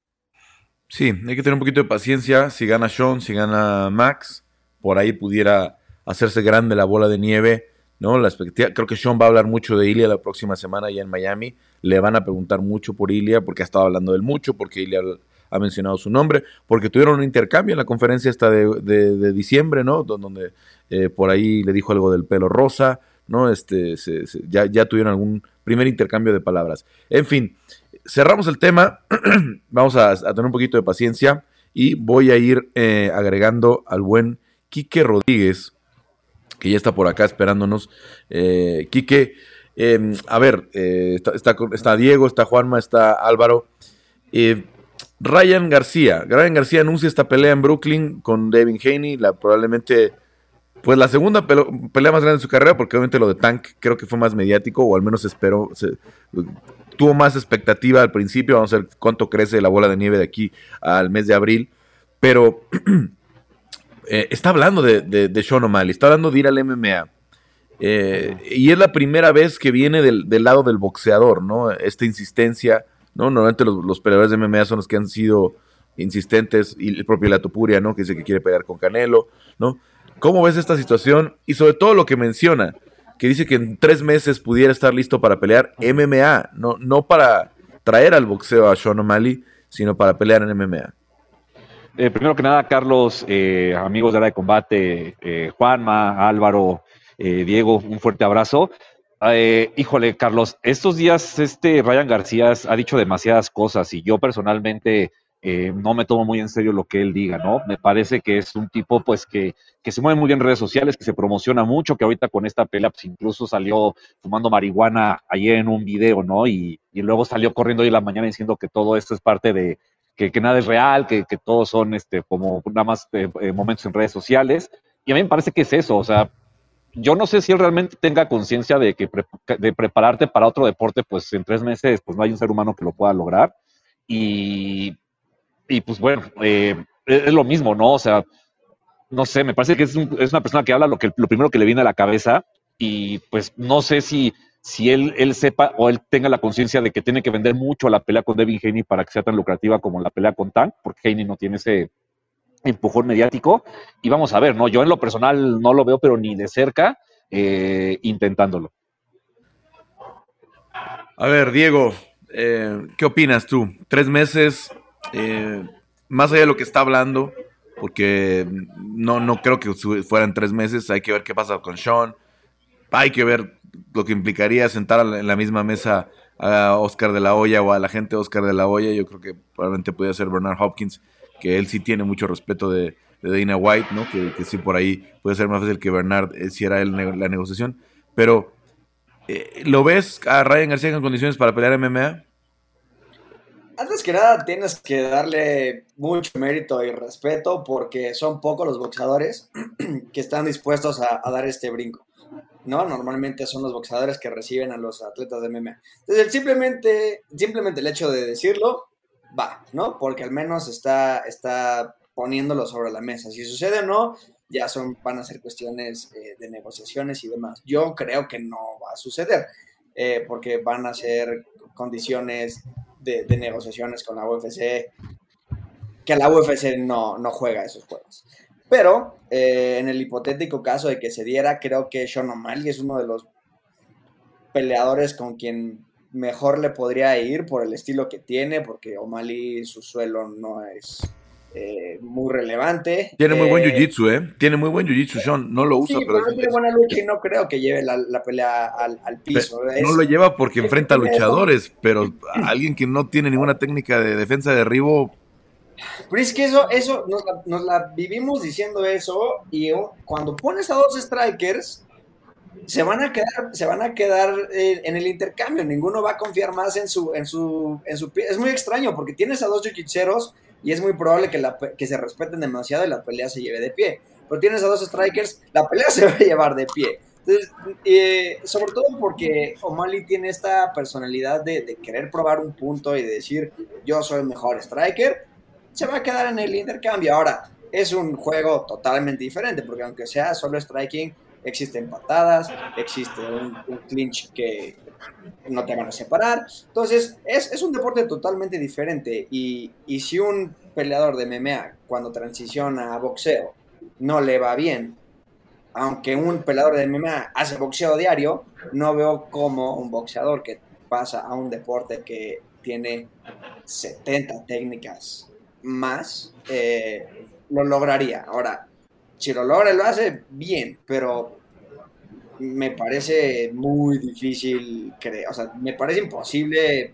Sí, hay que tener un poquito de paciencia. Si gana Sean, si gana Max, por ahí pudiera hacerse grande la bola de nieve. ¿no? La expectativa, creo que Sean va a hablar mucho de Ilia la próxima semana ya en Miami. Le van a preguntar mucho por Ilia porque ha estado hablando de él mucho, porque Ilia ha mencionado su nombre, porque tuvieron un intercambio en la conferencia esta de, diciembre, ¿no? Donde eh, por ahí le dijo algo del pelo rosa, ¿no? Este, ya, ya tuvieron algún primer intercambio de palabras. En fin, cerramos el tema. Vamos a, tener un poquito de paciencia y voy a ir eh, agregando al buen Quique Rodríguez, que ya está por acá esperándonos. Eh, Quique, em, a ver, eh, está, Diego, está Juanma, está Álvaro. Ryan García. Ryan García anuncia esta pelea en Brooklyn con Devin Haney, la probablemente pues la segunda pelea más grande de su carrera, porque obviamente lo de Tank creo que fue más mediático, o al menos esperó, tuvo más expectativa al principio. Vamos a ver cuánto crece la bola de nieve de aquí al mes de abril. Pero eh, está hablando de, de, Sean O'Malley, está hablando de ir al MMA. Eh, y es la primera vez que viene del, lado del boxeador, ¿no? Esta insistencia, ¿no? Normalmente los, peleadores de MMA son los que han sido insistentes, y el propio Latopuria, ¿no? Que dice que quiere pelear con Canelo, ¿no? ¿Cómo ves esta situación? Y sobre todo lo que menciona, que dice que en tres meses pudiera estar listo para pelear MMA, no, no para traer al boxeo a Sean O'Malley, sino para pelear en MMA. Eh, primero que nada, Carlos, eh, amigos de la de combate, eh, Juanma, Álvaro, Diego, un fuerte abrazo. híjole, Carlos, estos días este Ryan García ha dicho demasiadas cosas y yo personalmente eh, no me tomo muy en serio lo que él diga, ¿no? Me parece que es un tipo, pues, que, que se mueve muy bien en redes sociales, que se promociona mucho, que ahorita con esta pelea, pues, incluso salió fumando marihuana ayer en un video, ¿no? Y, y luego salió corriendo hoy en la mañana diciendo que todo esto es parte de, que, nada es real, que, que todos son, este, como nada más eh, eh, momentos en redes sociales. Y a mí me parece que es eso, o sea, yo no sé si él realmente tenga conciencia de que de prepararte para otro deporte, pues en tres meses, pues no hay un ser humano que lo pueda lograr. Y y pues bueno, eh, es lo mismo, ¿no? O sea, no sé, me parece que es, una persona que habla lo, que, lo primero que le viene a la cabeza y pues no sé si, si él, él sepa o él tenga la conciencia de que tiene que vender mucho la pelea con Devin Haney para que sea tan lucrativa como la pelea con Tank, porque Haney no tiene ese empujón mediático. Y vamos a ver, ¿no? Yo en lo personal no lo veo, pero ni de cerca, eh, intentándolo. A ver, Diego, eh, ¿qué opinas tú? Tres meses, eh, más allá de lo que está hablando, porque no, no creo que fueran tres meses, hay que ver qué pasa con Sean, hay que ver lo que implicaría sentar en la misma mesa a Oscar de la Hoya o a la gente de Oscar de la Hoya, yo creo que probablemente podría ser Bernard Hopkins, que él sí tiene mucho respeto de, Dana White, ¿no? Que, sí por ahí puede ser más fácil que Bernard hiciera él la negociación, pero eh, ¿lo ves a Ryan García en condiciones para pelear MMA? Antes que nada, tienes que darle mucho mérito y respeto porque son pocos los boxeadores que están dispuestos a, dar este brinco. ¿no? Normalmente son los boxeadores que reciben a los atletas de MMA. Entonces, simplemente, simplemente el hecho de decirlo, va, ¿no? Porque al menos está, está poniéndolo sobre la mesa. Si sucede o no, ya son, van a ser cuestiones eh, de negociaciones y demás. Yo creo que no va a suceder, eh, porque van a ser condiciones de, negociaciones con la UFC, que la UFC no, no juega esos juegos. Pero eh, en el hipotético caso de que se diera, creo que Sean O'Malley es uno de los peleadores con quien mejor le podría ir por el estilo que tiene, porque O'Malley su suelo no es eh, muy relevante. Tiene muy buen eh, jiu-jitsu, ¿eh? Tiene muy buen jiu-jitsu, Sean. No lo usa, pero. tiene buena lucha y no creo que lleve la, pelea al, piso. no lo lleva porque enfrenta a luchadores, pero alguien que no tiene ninguna técnica de defensa de derribo. Pero es que eso, eso nos la, vivimos diciendo eso y cuando pones a dos strikers, se van a quedar, se van a quedar eh, en el intercambio. Ninguno va a confiar más en su, en su, en su pie. Es muy extraño porque tienes a dos jiu-jitseros y es muy probable que, la, que se respeten demasiado y la pelea se lleve de pie. Pero tienes a dos strikers, la pelea se va a llevar de pie. Entonces, eh, sobre todo porque O'Malley tiene esta personalidad de, de, querer probar un punto y de decir, yo soy el mejor striker, se va a quedar en el intercambio. Ahora, es un juego totalmente diferente, porque aunque sea solo striking, existen patadas, existe un, clinch que no te van a separar. Entonces, es, un deporte totalmente diferente. Y, si un peleador de MMA, cuando transiciona a boxeo, no le va bien, aunque un peleador de MMA hace boxeo diario, no veo como un boxeador que pasa a un deporte que tiene 70 técnicas más, eh, lo lograría. Ahora, si lo logra, lo hace bien, pero me parece muy difícil creer, o sea, me parece imposible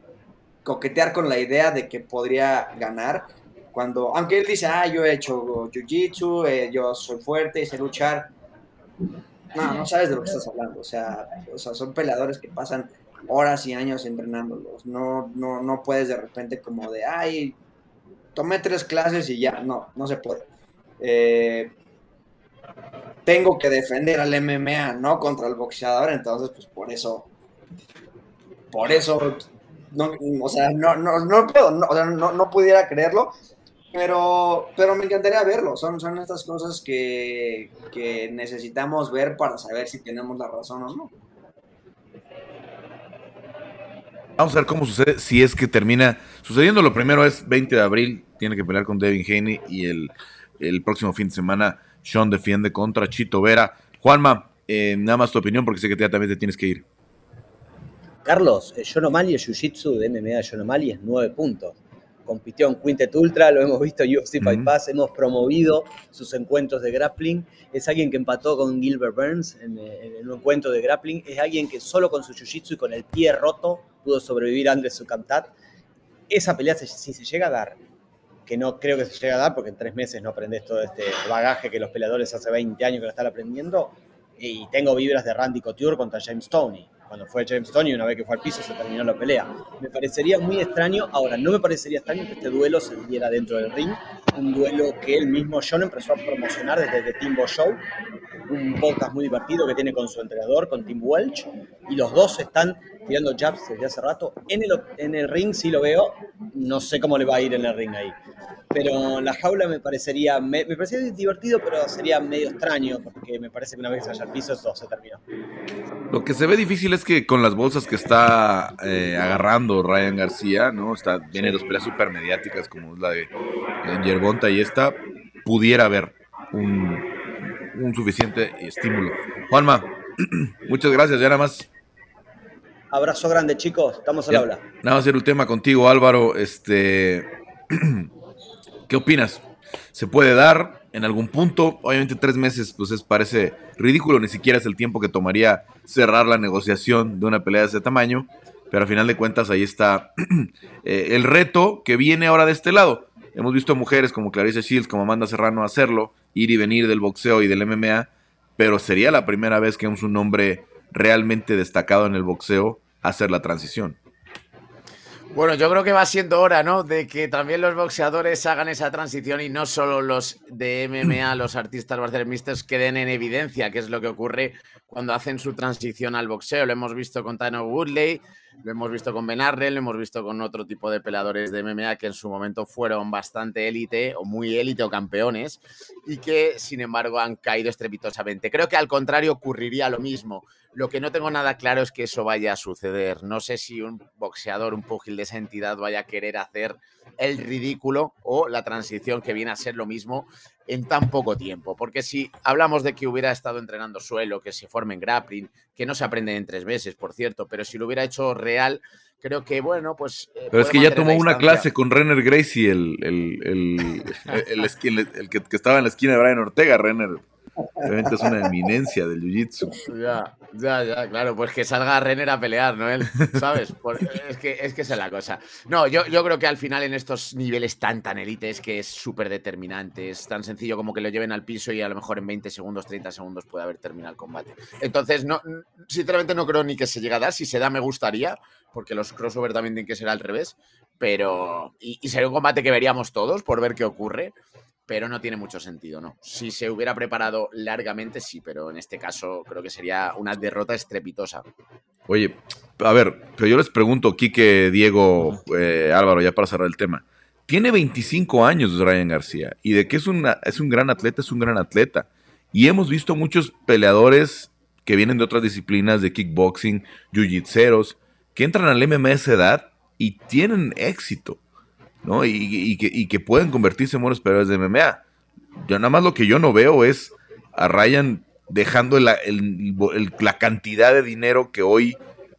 coquetear con la idea de que podría ganar cuando, aunque él dice, ah, yo he hecho jiu-jitsu, eh, yo soy fuerte y sé luchar. No, no sabes de lo que estás hablando, o sea, o sea, son peleadores que pasan horas y años entrenándolos, no, no, no puedes de repente como de, ay, tomé tres clases y ya, no, no se puede. Eh, tengo que defender al MMA, ¿no? Contra el boxeador, entonces, pues por eso, por eso, no, o sea, no, no, no puedo, o sea, no, no, pudiera creerlo, pero, pero me encantaría verlo. Son, son estas cosas que, que necesitamos ver para saber si tenemos la razón o no. Vamos a ver cómo sucede, si es que termina sucediendo. Lo primero es 20 de abril, tiene que pelear con Devin Haney y el, el próximo fin de semana sean defiende contra Chito Vera. Juanma, eh, nada más tu opinión porque sé que también te tienes que ir. Carlos, John O'Malley, el Jiu-Jitsu de MMA de John O'Malley es nueve puntos. Compitió en Quintet Ultra, lo hemos visto en UFC Pass, hemos promovido sus encuentros de grappling. Es alguien que empató con Gilbert Burns en, en un encuentro de grappling. Es alguien que solo con su Jiu-Jitsu y con el pie roto pudo sobrevivir a Andrés Sukamtat. Esa pelea, si se llega a dar que no creo que se llegue a dar porque en tres meses no aprendes todo este bagaje que los peleadores hace 20 años que lo están aprendiendo. Y tengo vibras de Randy Couture contra James Tony. Cuando fue James Tony, una vez que fue al piso, se terminó la pelea. Me parecería muy extraño, ahora no me parecería extraño que este duelo se diera dentro del ring. Un duelo que él mismo, John, empezó a promocionar desde The Timbo Show, un podcast muy divertido que tiene con su entrenador, con Tim Welch. Y los dos están tirando jabs desde hace rato. En el, en el ring sí lo veo, no sé cómo le va a ir en el ring ahí. Pero la jaula me parecería, me, parecería divertido, pero sería medio extraño, porque me parece que una vez que se vaya al piso, eso se terminó. Lo que se ve difícil es que con las bolsas que está eh, agarrando Ryan García, ¿no? Está, tiene dos peleas super mediáticas, como la de Y esta, pudiera haber un, un suficiente estímulo. Juanma, muchas gracias, ya nada más Abrazo grande, chicos. Estamos al habla. Nada más hacer un tema contigo, Álvaro. Este, ¿Qué opinas? ¿Se puede dar en algún punto? Obviamente tres meses, pues es, parece ridículo, ni siquiera es el tiempo que tomaría cerrar la negociación de una pelea de ese tamaño, pero al final de cuentas ahí está eh, el reto que viene ahora de este lado. Hemos visto mujeres como Clarice Shields, como Amanda Serrano hacerlo, ir y venir del boxeo y del MMA, pero sería la primera vez que vemos un hombre realmente destacado en el boxeo hacer la transición. Bueno, yo creo que va siendo hora, ¿no? De que también los boxeadores hagan esa transición y no solo los de MMA, los artistas misters, queden en evidencia, que es lo que ocurre cuando hacen su transición al boxeo. Lo hemos visto con Tano Woodley, lo hemos visto con Ben lo hemos visto con otro tipo de peladores de MMA que en su momento fueron bastante élite o muy élite o campeones y que sin embargo han caído estrepitosamente. Creo que al contrario ocurriría lo mismo. Lo que no tengo nada claro es que eso vaya a suceder. No sé si un boxeador, un pugil de esa entidad vaya a querer hacer el ridículo o la transición que viene a ser lo mismo en tan poco tiempo. Porque si hablamos de que hubiera estado entrenando suelo, que se forme en grappling, que no se aprende en tres meses, por cierto, pero si lo hubiera hecho real, creo que bueno, pues. Eh, pero es que ya tomó una clase con Renner Gracie, el, el, el, el, que, que, estaba en la esquina de Brian Ortega, Renner. Obviamente es una eminencia del jiu-jitsu. Ya, ya, ya, claro, pues que salga Renner a pelear, ¿no? Él, ¿sabes? es, que, es que esa es la cosa. No, yo, yo creo que al final en estos niveles tan, tan élites que es súper determinante, es tan sencillo como que lo lleven al piso y a lo mejor en 20 segundos, 30 segundos puede haber terminado el combate. Entonces, no, sinceramente no creo ni que se llegue a dar. Si se da, me gustaría, porque los crossover también tienen que ser al revés. Pero, y, y sería un combate que veríamos todos por ver qué ocurre pero no tiene mucho sentido, ¿no? Si se hubiera preparado largamente, sí, pero en este caso creo que sería una derrota estrepitosa. Oye, a ver, pero yo les pregunto, Quique, Diego, eh, Álvaro, ya para cerrar el tema. Tiene 25 años Ryan García y de que es, una, es un gran atleta, es un gran atleta. Y hemos visto muchos peleadores que vienen de otras disciplinas de kickboxing, jiu-jitseros, que entran al MMA a esa edad y tienen éxito. ¿No? Y, que, pueden convertirse en buenos peleadores de MMA. Yo nada más lo que yo no veo es a Ryan dejando la, la cantidad de dinero que hoy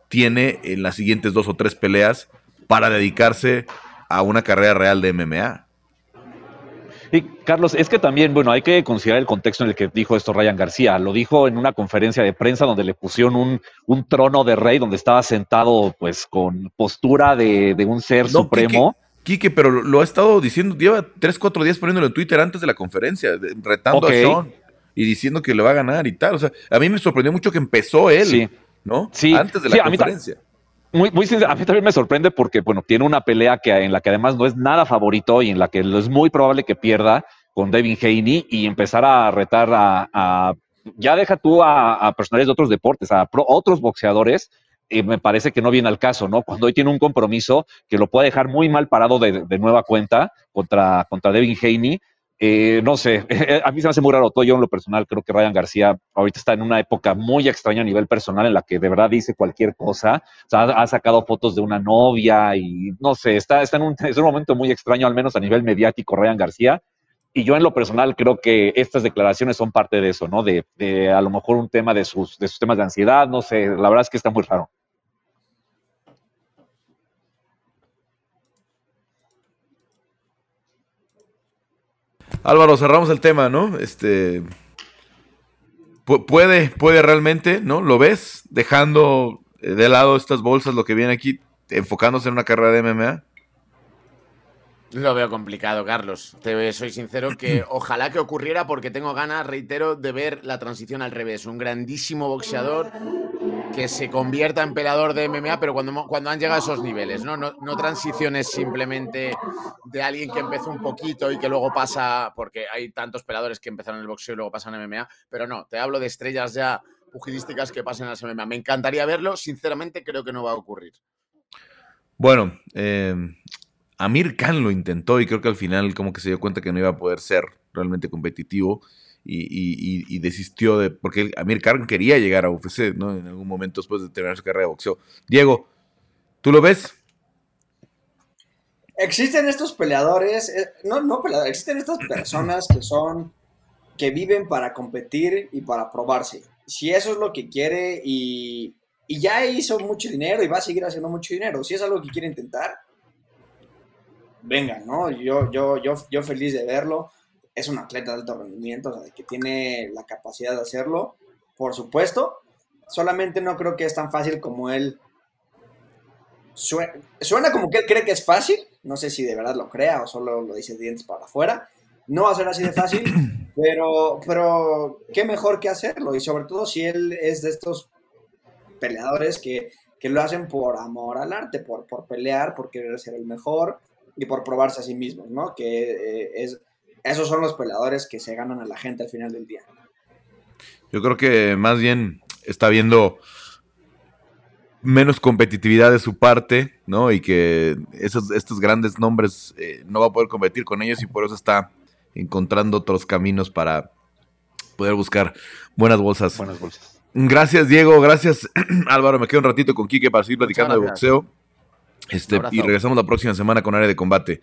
tiene en las siguientes dos o tres peleas para dedicarse a una carrera real de MMA. Y Carlos, es que también, bueno, hay que considerar el contexto en el que dijo esto Ryan García. Lo dijo en una conferencia de prensa donde le pusieron un, un trono de rey, donde estaba sentado pues con postura de, un ser supremo. Quique, pero lo, ha estado diciendo, lleva tres, cuatro días poniéndolo en Twitter antes de la conferencia, retando a Sean y diciendo que le va a ganar y tal. O sea, a mí me sorprendió mucho que empezó él, ¿no? Sí. Antes de la conferencia. muy, muy a mí también me sorprende porque, bueno, tiene una pelea que, en la que además no es nada favorito y en la que es muy probable que pierda con Devin Haney y empezar a retar a, ya deja tú a, a, personajes de otros deportes, a otros boxeadores me parece que no viene al caso, ¿no? Cuando hoy tiene un compromiso que lo puede dejar muy mal parado de, nueva cuenta contra, contra Devin Haney, eh, no sé, a mí se me hace muy raro todo. Yo en lo personal creo que Ryan García ahorita está en una época muy extraña a nivel personal en la que de verdad dice cualquier cosa. O sea, ha, sacado fotos de una novia y no sé, está, está en un, es un momento muy extraño, al menos a nivel mediático, Ryan García. Y yo en lo personal creo que estas declaraciones son parte de eso, ¿no? De, de a lo mejor un tema de sus, de sus temas de ansiedad, no sé, la verdad es que está muy raro. Álvaro, cerramos el tema, ¿no? Este. Puede, puede realmente, ¿no? ¿Lo ves? Dejando de lado estas bolsas, lo que viene aquí, enfocándose en una carrera de MMA. Lo veo complicado, Carlos. Te soy sincero que ojalá que ocurriera porque tengo ganas, reitero, de ver la transición al revés. Un grandísimo boxeador que se convierta en peleador de MMA, pero cuando, cuando han llegado a esos niveles, ¿no? ¿no? No transiciones simplemente de alguien que empezó un poquito y que luego pasa, porque hay tantos peleadores que empezaron el boxeo y luego pasan a MMA, pero no, te hablo de estrellas ya pugilísticas que pasen a las MMA. Me encantaría verlo, sinceramente creo que no va a ocurrir. Bueno, eh, Amir Khan lo intentó y creo que al final como que se dio cuenta que no iba a poder ser realmente competitivo y, desistió de, porque Amir Khan quería llegar a UFC, ¿no? En algún momento después de terminar su carrera de boxeo. Diego, ¿tú lo ves? Existen estos peleadores, eh, no, no peleadores, existen estas personas que son, que viven para competir y para probarse. Si eso es lo que quiere y, y ya hizo mucho dinero y va a seguir haciendo mucho dinero, si es algo que quiere intentar, venga, ¿no? Yo, yo, yo, yo feliz de verlo. Es un atleta de alto rendimiento, o sea, que tiene la capacidad de hacerlo, por supuesto. Solamente no creo que es tan fácil como él. Suena, como que él cree que es fácil. No sé si de verdad lo crea o solo lo dice dientes para afuera. No va a ser así de fácil, pero, pero qué mejor que hacerlo. Y sobre todo si él es de estos peleadores que que lo hacen por amor al arte, por, por pelear, por querer ser el mejor y por probarse a sí mismos, ¿no? Que eh, es, esos son los peleadores que se ganan a la gente al final del día. Yo creo que más bien está viendo menos competitividad de su parte, ¿no? Y que esos, estos grandes nombres eh, no va a poder competir con ellos y por eso está encontrando otros caminos para poder buscar buenas bolsas. Buenas bolsas. Gracias, Diego. Gracias, Álvaro. Me quedo un ratito con Quique para seguir platicando de boxeo. Este, y regresamos la próxima semana con área de combate.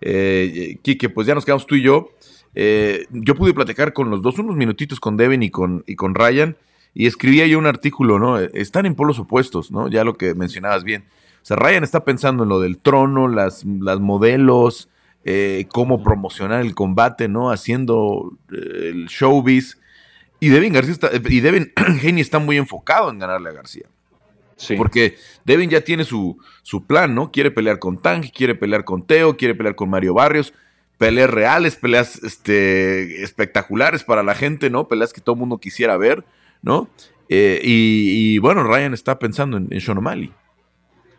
Eh, Quique, pues ya nos quedamos tú y yo. Eh, yo pude platicar con los dos unos minutitos con Devin y con, y con Ryan y escribía yo un artículo, ¿no? Están en polos opuestos, ¿no? Ya lo que mencionabas bien. O sea, Ryan está pensando en lo del trono, las, las modelos, eh, cómo promocionar el combate, ¿no? Haciendo eh, el showbiz. Y Devin García está, y Devin Haney está muy enfocado en ganarle a García. Sí. Porque Devin ya tiene su, su plan, ¿no? Quiere pelear con Tang, quiere pelear con Teo, quiere pelear con Mario Barrios peleas reales, peleas este, espectaculares para la gente, ¿no? Peleas que todo el mundo quisiera ver, ¿no? Eh, y, bueno, Ryan está pensando en, en Sean O'Malley.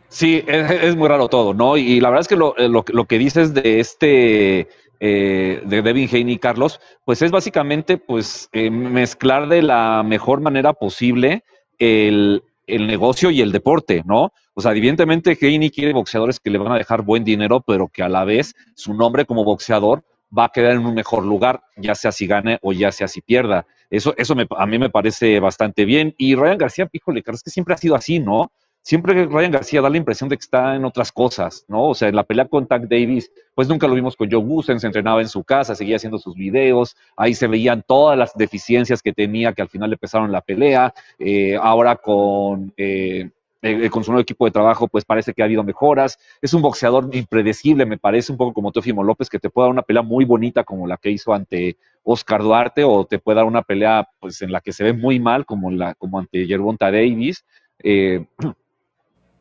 Sí, es, muy raro todo, ¿no? Y la verdad es que lo, eh, lo, que dices de este, eh, de Devin Haney, Carlos, pues es básicamente, pues, mezclar de la mejor manera posible el, el negocio y el deporte, ¿no? O sea, evidentemente Heini quiere boxeadores que le van a dejar buen dinero, pero que a la vez su nombre como boxeador va a quedar en un mejor lugar, ya sea si gane o ya sea si pierda. Eso, eso a mí me parece bastante bien. Y Ryan García, híjole, es que siempre ha sido así, ¿no? Siempre Ryan García da la impresión de que está en otras cosas, ¿no? O sea, en la pelea con Tank Davis, pues nunca lo vimos con Joe Gusen, se entrenaba en su casa, seguía haciendo sus videos, ahí se veían todas las deficiencias que tenía que al final le pesaron la pelea. Eh, ahora con, eh, eh, con su nuevo equipo de trabajo, pues parece que ha habido mejoras. Es un boxeador impredecible, me parece, un poco como Teofimo López, que te puede dar una pelea muy bonita como la que hizo ante Oscar Duarte, o te puede dar una pelea pues en la que se ve muy mal, como, la, como ante Yerbonta Davis.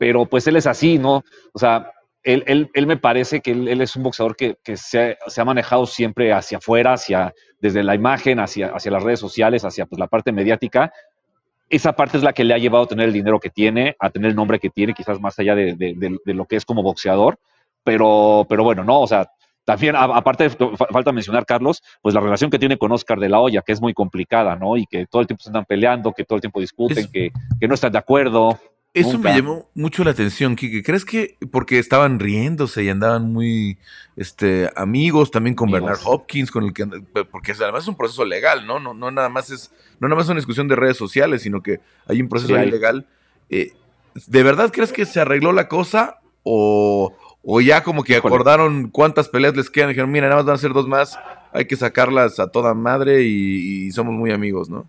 Pero pues él es así, ¿no? O sea, él, él, él me parece que él, es un boxeador que, que se, ha, se, ha, manejado siempre hacia afuera, hacia, desde la imagen, hacia, hacia las redes sociales, hacia pues, la parte mediática. Esa parte es la que le ha llevado a tener el dinero que tiene, a tener el nombre que tiene, quizás más allá de, de, de, lo que es como boxeador. Pero, pero bueno, no, o sea, también, aparte, falta mencionar, Carlos, pues la relación que tiene con Oscar de la Hoya, que es muy complicada, ¿no? Y que todo el tiempo se andan peleando, que todo el tiempo discuten, que, que, no están de acuerdo. Eso me llamó mucho la atención, Kike. ¿Crees que porque estaban riéndose y andaban muy este, amigos también con Bernard Hopkins, con el que porque además es un proceso legal, ¿no? No, no nada más es, no nada más es una discusión de redes sociales, sino que hay un proceso legal. Eh, ¿De verdad crees que se arregló la cosa? O, o ya como que acordaron cuántas peleas les quedan y dijeron, mira, nada más van a ser dos más, hay que sacarlas a toda madre y, y somos muy amigos, ¿no?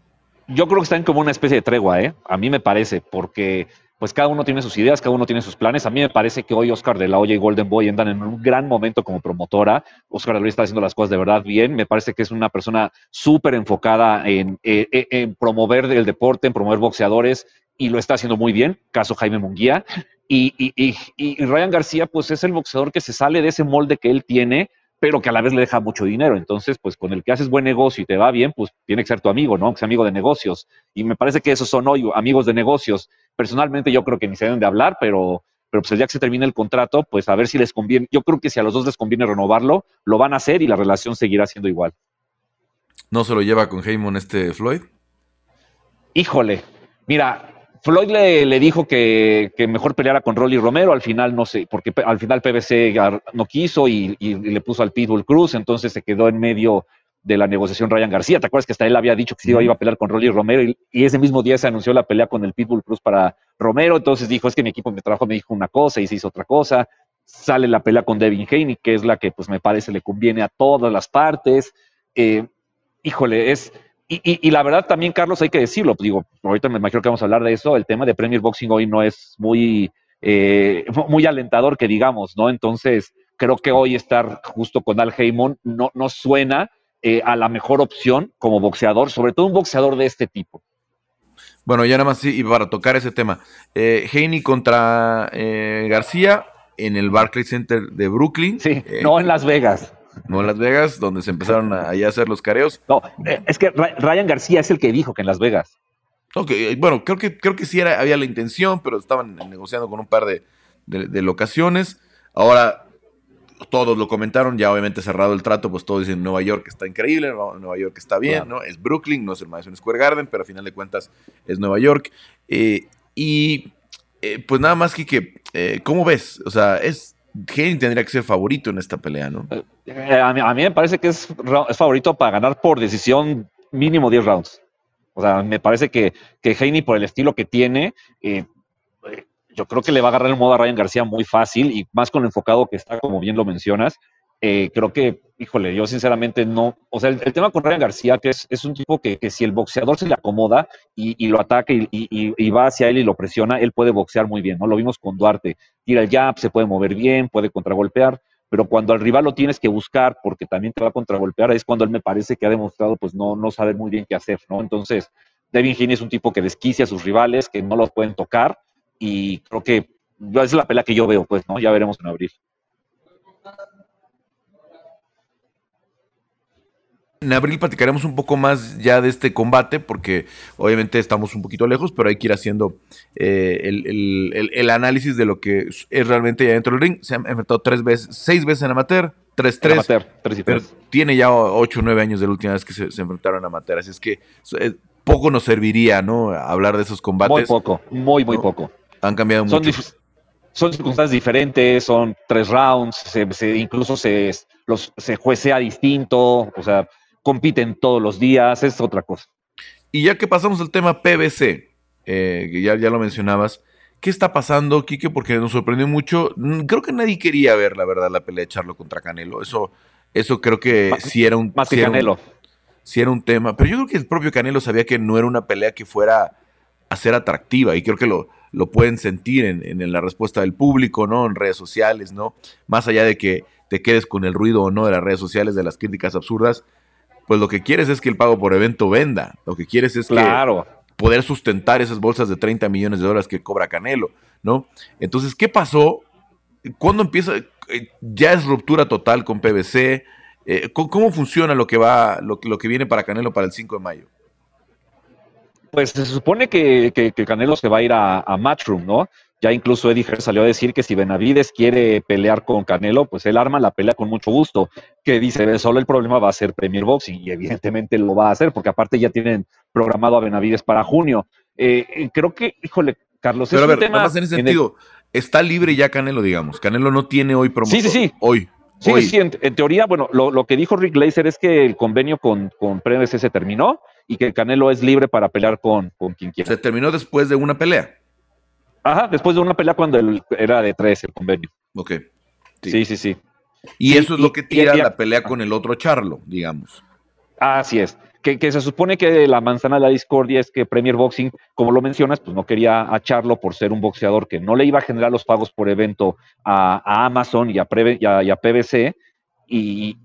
Yo creo que están como una especie de tregua, ¿eh? A mí me parece, porque pues cada uno tiene sus ideas, cada uno tiene sus planes. A mí me parece que hoy Oscar de la Hoya y Golden Boy andan en un gran momento como promotora. Oscar de la Hoya está haciendo las cosas de verdad bien. Me parece que es una persona súper enfocada en, eh, eh, promover el deporte, en promover boxeadores y lo está haciendo muy bien. Caso Jaime Munguía. Y Ryan García, pues es el boxeador que se sale de ese molde que él tiene pero que a la vez le deja mucho dinero. Entonces, pues con el que haces buen negocio y te va bien, pues tiene que ser tu amigo, ¿no? Que sea amigo de negocios. Y me parece que esos son hoy amigos de negocios. Personalmente yo creo que ni se deben de hablar, pero, pero pues el día que se termine el contrato, pues a ver si les conviene. Yo creo que si a los dos les conviene renovarlo, lo van a hacer y la relación seguirá siendo igual. ¿No se lo lleva con Heyman este Floyd? Híjole, mira, Floyd le, dijo que, mejor peleara con Rolly Romero, al final no sé, porque al final PBC no quiso y, le puso al Pitbull Cruz, entonces se quedó en medio de la negociación Ryan García. ¿Te acuerdas que hasta él había dicho que se iba a pelear con Rolly Romero y, ese mismo día se anunció la pelea con el Pitbull Cruz para Romero? Entonces dijo, es que mi equipo de trabajo me dijo una cosa y se hizo otra cosa. Sale la pelea con Devin Haney, que es la que pues me parece le conviene a todas las partes. Eh, híjole, es, y, la verdad también, Carlos, hay que decirlo, digo, ahorita me imagino que vamos a hablar de eso, el tema de Premier Boxing hoy no es muy, eh, muy alentador que digamos, ¿no? Entonces, creo que hoy estar justo con Al Heyman no, no suena eh, a la mejor opción como boxeador, sobre todo un boxeador de este tipo. Bueno, ya nada más sí, y para tocar ese tema, eh, contra eh, García en el Barclays Center de Brooklyn. Sí, no en Las Vegas. No en Las Vegas, donde se empezaron a, a hacer los careos. No, eh, es que Ryan García es el que dijo que en Las Vegas. Ok, bueno, creo que, creo que sí era, había la intención, pero estaban negociando con un par de, de locaciones. Ahora, todos lo comentaron, ya obviamente cerrado el trato, pues todos dicen Nueva York está increíble, Nueva York está bien, ¿no? Es Brooklyn, no es el Madison Square Garden, pero a final de cuentas es Nueva York. Eh, y eh, pues nada más que, eh, ¿cómo ves? O sea, es Hayden tendría que ser favorito en esta pelea, ¿no? A mí, me parece que es, es, favorito para ganar por decisión mínimo 10 rounds. O sea, me parece que, que Haney, por el estilo que tiene, yo creo que le va a agarrar el modo a Ryan García muy fácil y más con lo enfocado que está, como bien lo mencionas. Eh, creo que, híjole, yo sinceramente no. O sea, el, tema con Ryan García, que es, es un tipo que, que, si el boxeador se le acomoda y, lo ataca y, y, va hacia él y lo presiona, él puede boxear muy bien, ¿no? Lo vimos con Duarte. Tira el jab, se puede mover bien, puede contragolpear, pero cuando al rival lo tienes que buscar porque también te va a contragolpear, es cuando él me parece que ha demostrado, pues, no, no saber muy bien qué hacer, ¿no? Entonces, Devin Haney es un tipo que desquicia a sus rivales, que no los pueden tocar y creo que esa es la pelea que yo veo, pues, ¿no? Ya veremos en abril. En abril platicaremos un poco más ya de este combate, porque obviamente estamos un poquito lejos, pero hay que ir haciendo eh, el, análisis de lo que es realmente ya dentro del ring. Se han enfrentado tres veces, seis veces en amateur, tres, tres. Amateur, tres y tres. tiene ya ocho o nueve años de la última vez que se, enfrentaron en amateur, así es que eh, poco nos serviría, ¿no? Hablar de esos combates. Muy poco, muy, muy poco. Han cambiado mucho. Son circunstancias diferentes, son tres rounds, se, incluso se, los, se juecea distinto, o sea, compiten todos los días, es otra cosa. Y ya que pasamos al tema PBC, eh, que ya, ya lo mencionabas, ¿qué está pasando, Kike? Porque nos sorprendió mucho. Mm, creo que nadie quería ver, la verdad, la pelea de Charlo contra Canelo. Eso, eso creo que sí era un. Más que Canelo. sí era un tema. Pero yo creo que el propio Canelo sabía que no era una pelea que fuera a ser atractiva. Y creo que lo, lo pueden sentir en, la respuesta del público, ¿no? En redes sociales, ¿no? Más allá de que te quedes con el ruido o no de las redes sociales, de las críticas absurdas, pues lo que quieres es que el pago por evento venda. Lo que quieres es claro. poder sustentar esas bolsas de 30 millones de dólares que cobra Canelo, ¿no? Entonces, ¿qué pasó? ¿Cuándo empieza? Eh, ¿Ya es ruptura total con PBC? Eh, ¿Cómo funciona lo que va, lo, lo que viene para Canelo para el 5 de mayo? Pues se supone que, Canelo se va a ir a, Matchroom, ¿no? Ya incluso Eddie salió a decir que si Benavides quiere pelear con Canelo, pues él arma la pelea con mucho gusto. Que dice, solo el problema va a ser Premier Boxing, y evidentemente lo va a hacer, porque aparte ya tienen programado a Benavides para junio. Eh, eh, creo que, híjole, Carlos, Pero es a ver, tema más en ese sentido, está libre ya Canelo, digamos. Canelo no tiene hoy promoción. Sí, sí, sí. Hoy. Sí, sí, en, teoría, bueno, lo, que dijo Rick Glazer es que el convenio con, con se terminó y que Canelo es libre para pelear con, con quien quiera. Se terminó después de una pelea. Ajá, después de una pelea cuando era de tres el convenio. Ok. Sí, sí, sí. Y eso es lo que tira la pelea con el otro Charlo, digamos. Así es. Que, se supone que la manzana de la discordia es que Premier Boxing, como lo mencionas, pues no quería a Charlo por ser un boxeador que no le iba a generar los pagos por evento a, Amazon y a, PBC. y,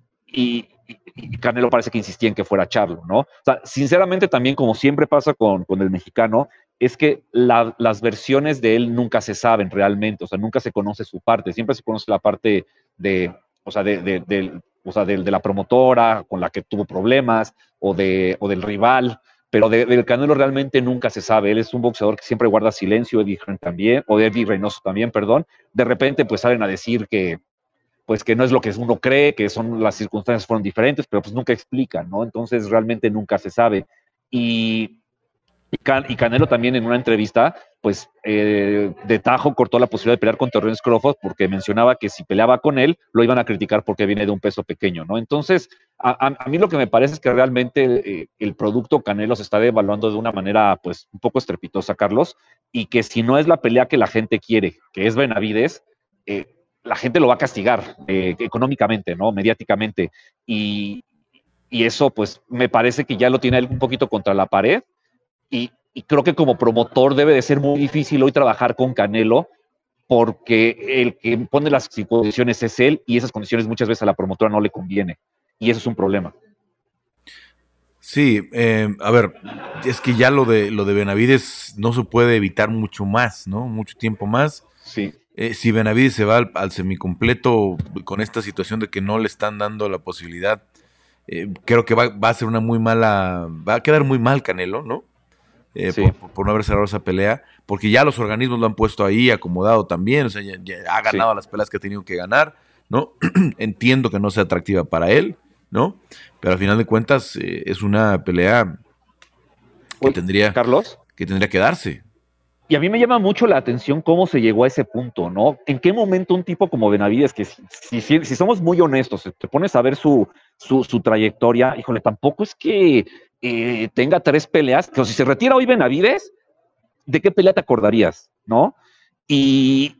y Canelo parece que insistía en que fuera Charlo, ¿no? O sea, sinceramente también, como siempre pasa con, el mexicano, es que las versiones de él nunca se saben realmente, o sea, nunca se conoce su parte, siempre se conoce la parte de, o sea, de, de, o sea, de, la promotora con la que tuvo problemas o, de, o del rival, pero del Canelo realmente nunca se sabe. Él es un boxeador que siempre guarda silencio, Eddie también, o Eddie Reynoso también, perdón. De repente, pues salen a decir que, pues que no es lo que uno cree, que son las circunstancias fueron diferentes, pero pues nunca explican, ¿no? Entonces realmente nunca se sabe. Y, y, Canelo también en una entrevista, pues eh, de tajo cortó la posibilidad de pelear con Terrence Crawford porque mencionaba que si peleaba con él, lo iban a criticar porque viene de un peso pequeño, ¿no? Entonces, a, mí lo que me parece es que realmente eh, el producto Canelo se está devaluando de una manera, pues, un poco estrepitosa, Carlos, y que si no es la pelea que la gente quiere, que es Benavides, eh, la gente lo va a castigar eh, económicamente, ¿no? Mediáticamente. Y, eso, pues, me parece que ya lo tiene un poquito contra la pared. Y, creo que como promotor debe de ser muy difícil hoy trabajar con Canelo, porque el que pone las condiciones es él y esas condiciones muchas veces a la promotora no le conviene. Y eso es un problema. Sí, eh, a ver, es que ya lo de lo de Benavides no se puede evitar mucho más, ¿no? Mucho tiempo más. Sí. Eh, si Benavides se va al, semicompleto con esta situación de que no le están dando la posibilidad, eh, creo que va, a ser una muy mala, va a quedar muy mal Canelo, ¿no? eh, por, no haber cerrado esa pelea, porque ya los organismos lo han puesto ahí acomodado también, o sea, ya, ha ganado las peleas que ha tenido que ganar, ¿no? Entiendo que no sea atractiva para él, ¿no? Pero al final de cuentas eh, es una pelea que tendría, Carlos, que tendría que darse. Y a mí me llama mucho la atención cómo se llegó a ese punto, ¿no? ¿En qué momento un tipo como Benavides, que si, somos muy honestos, te pones a ver su, su, su trayectoria, híjole, tampoco es que eh, tenga tres peleas, que si se retira hoy Benavides, ¿de qué pelea te acordarías? ¿No? Y,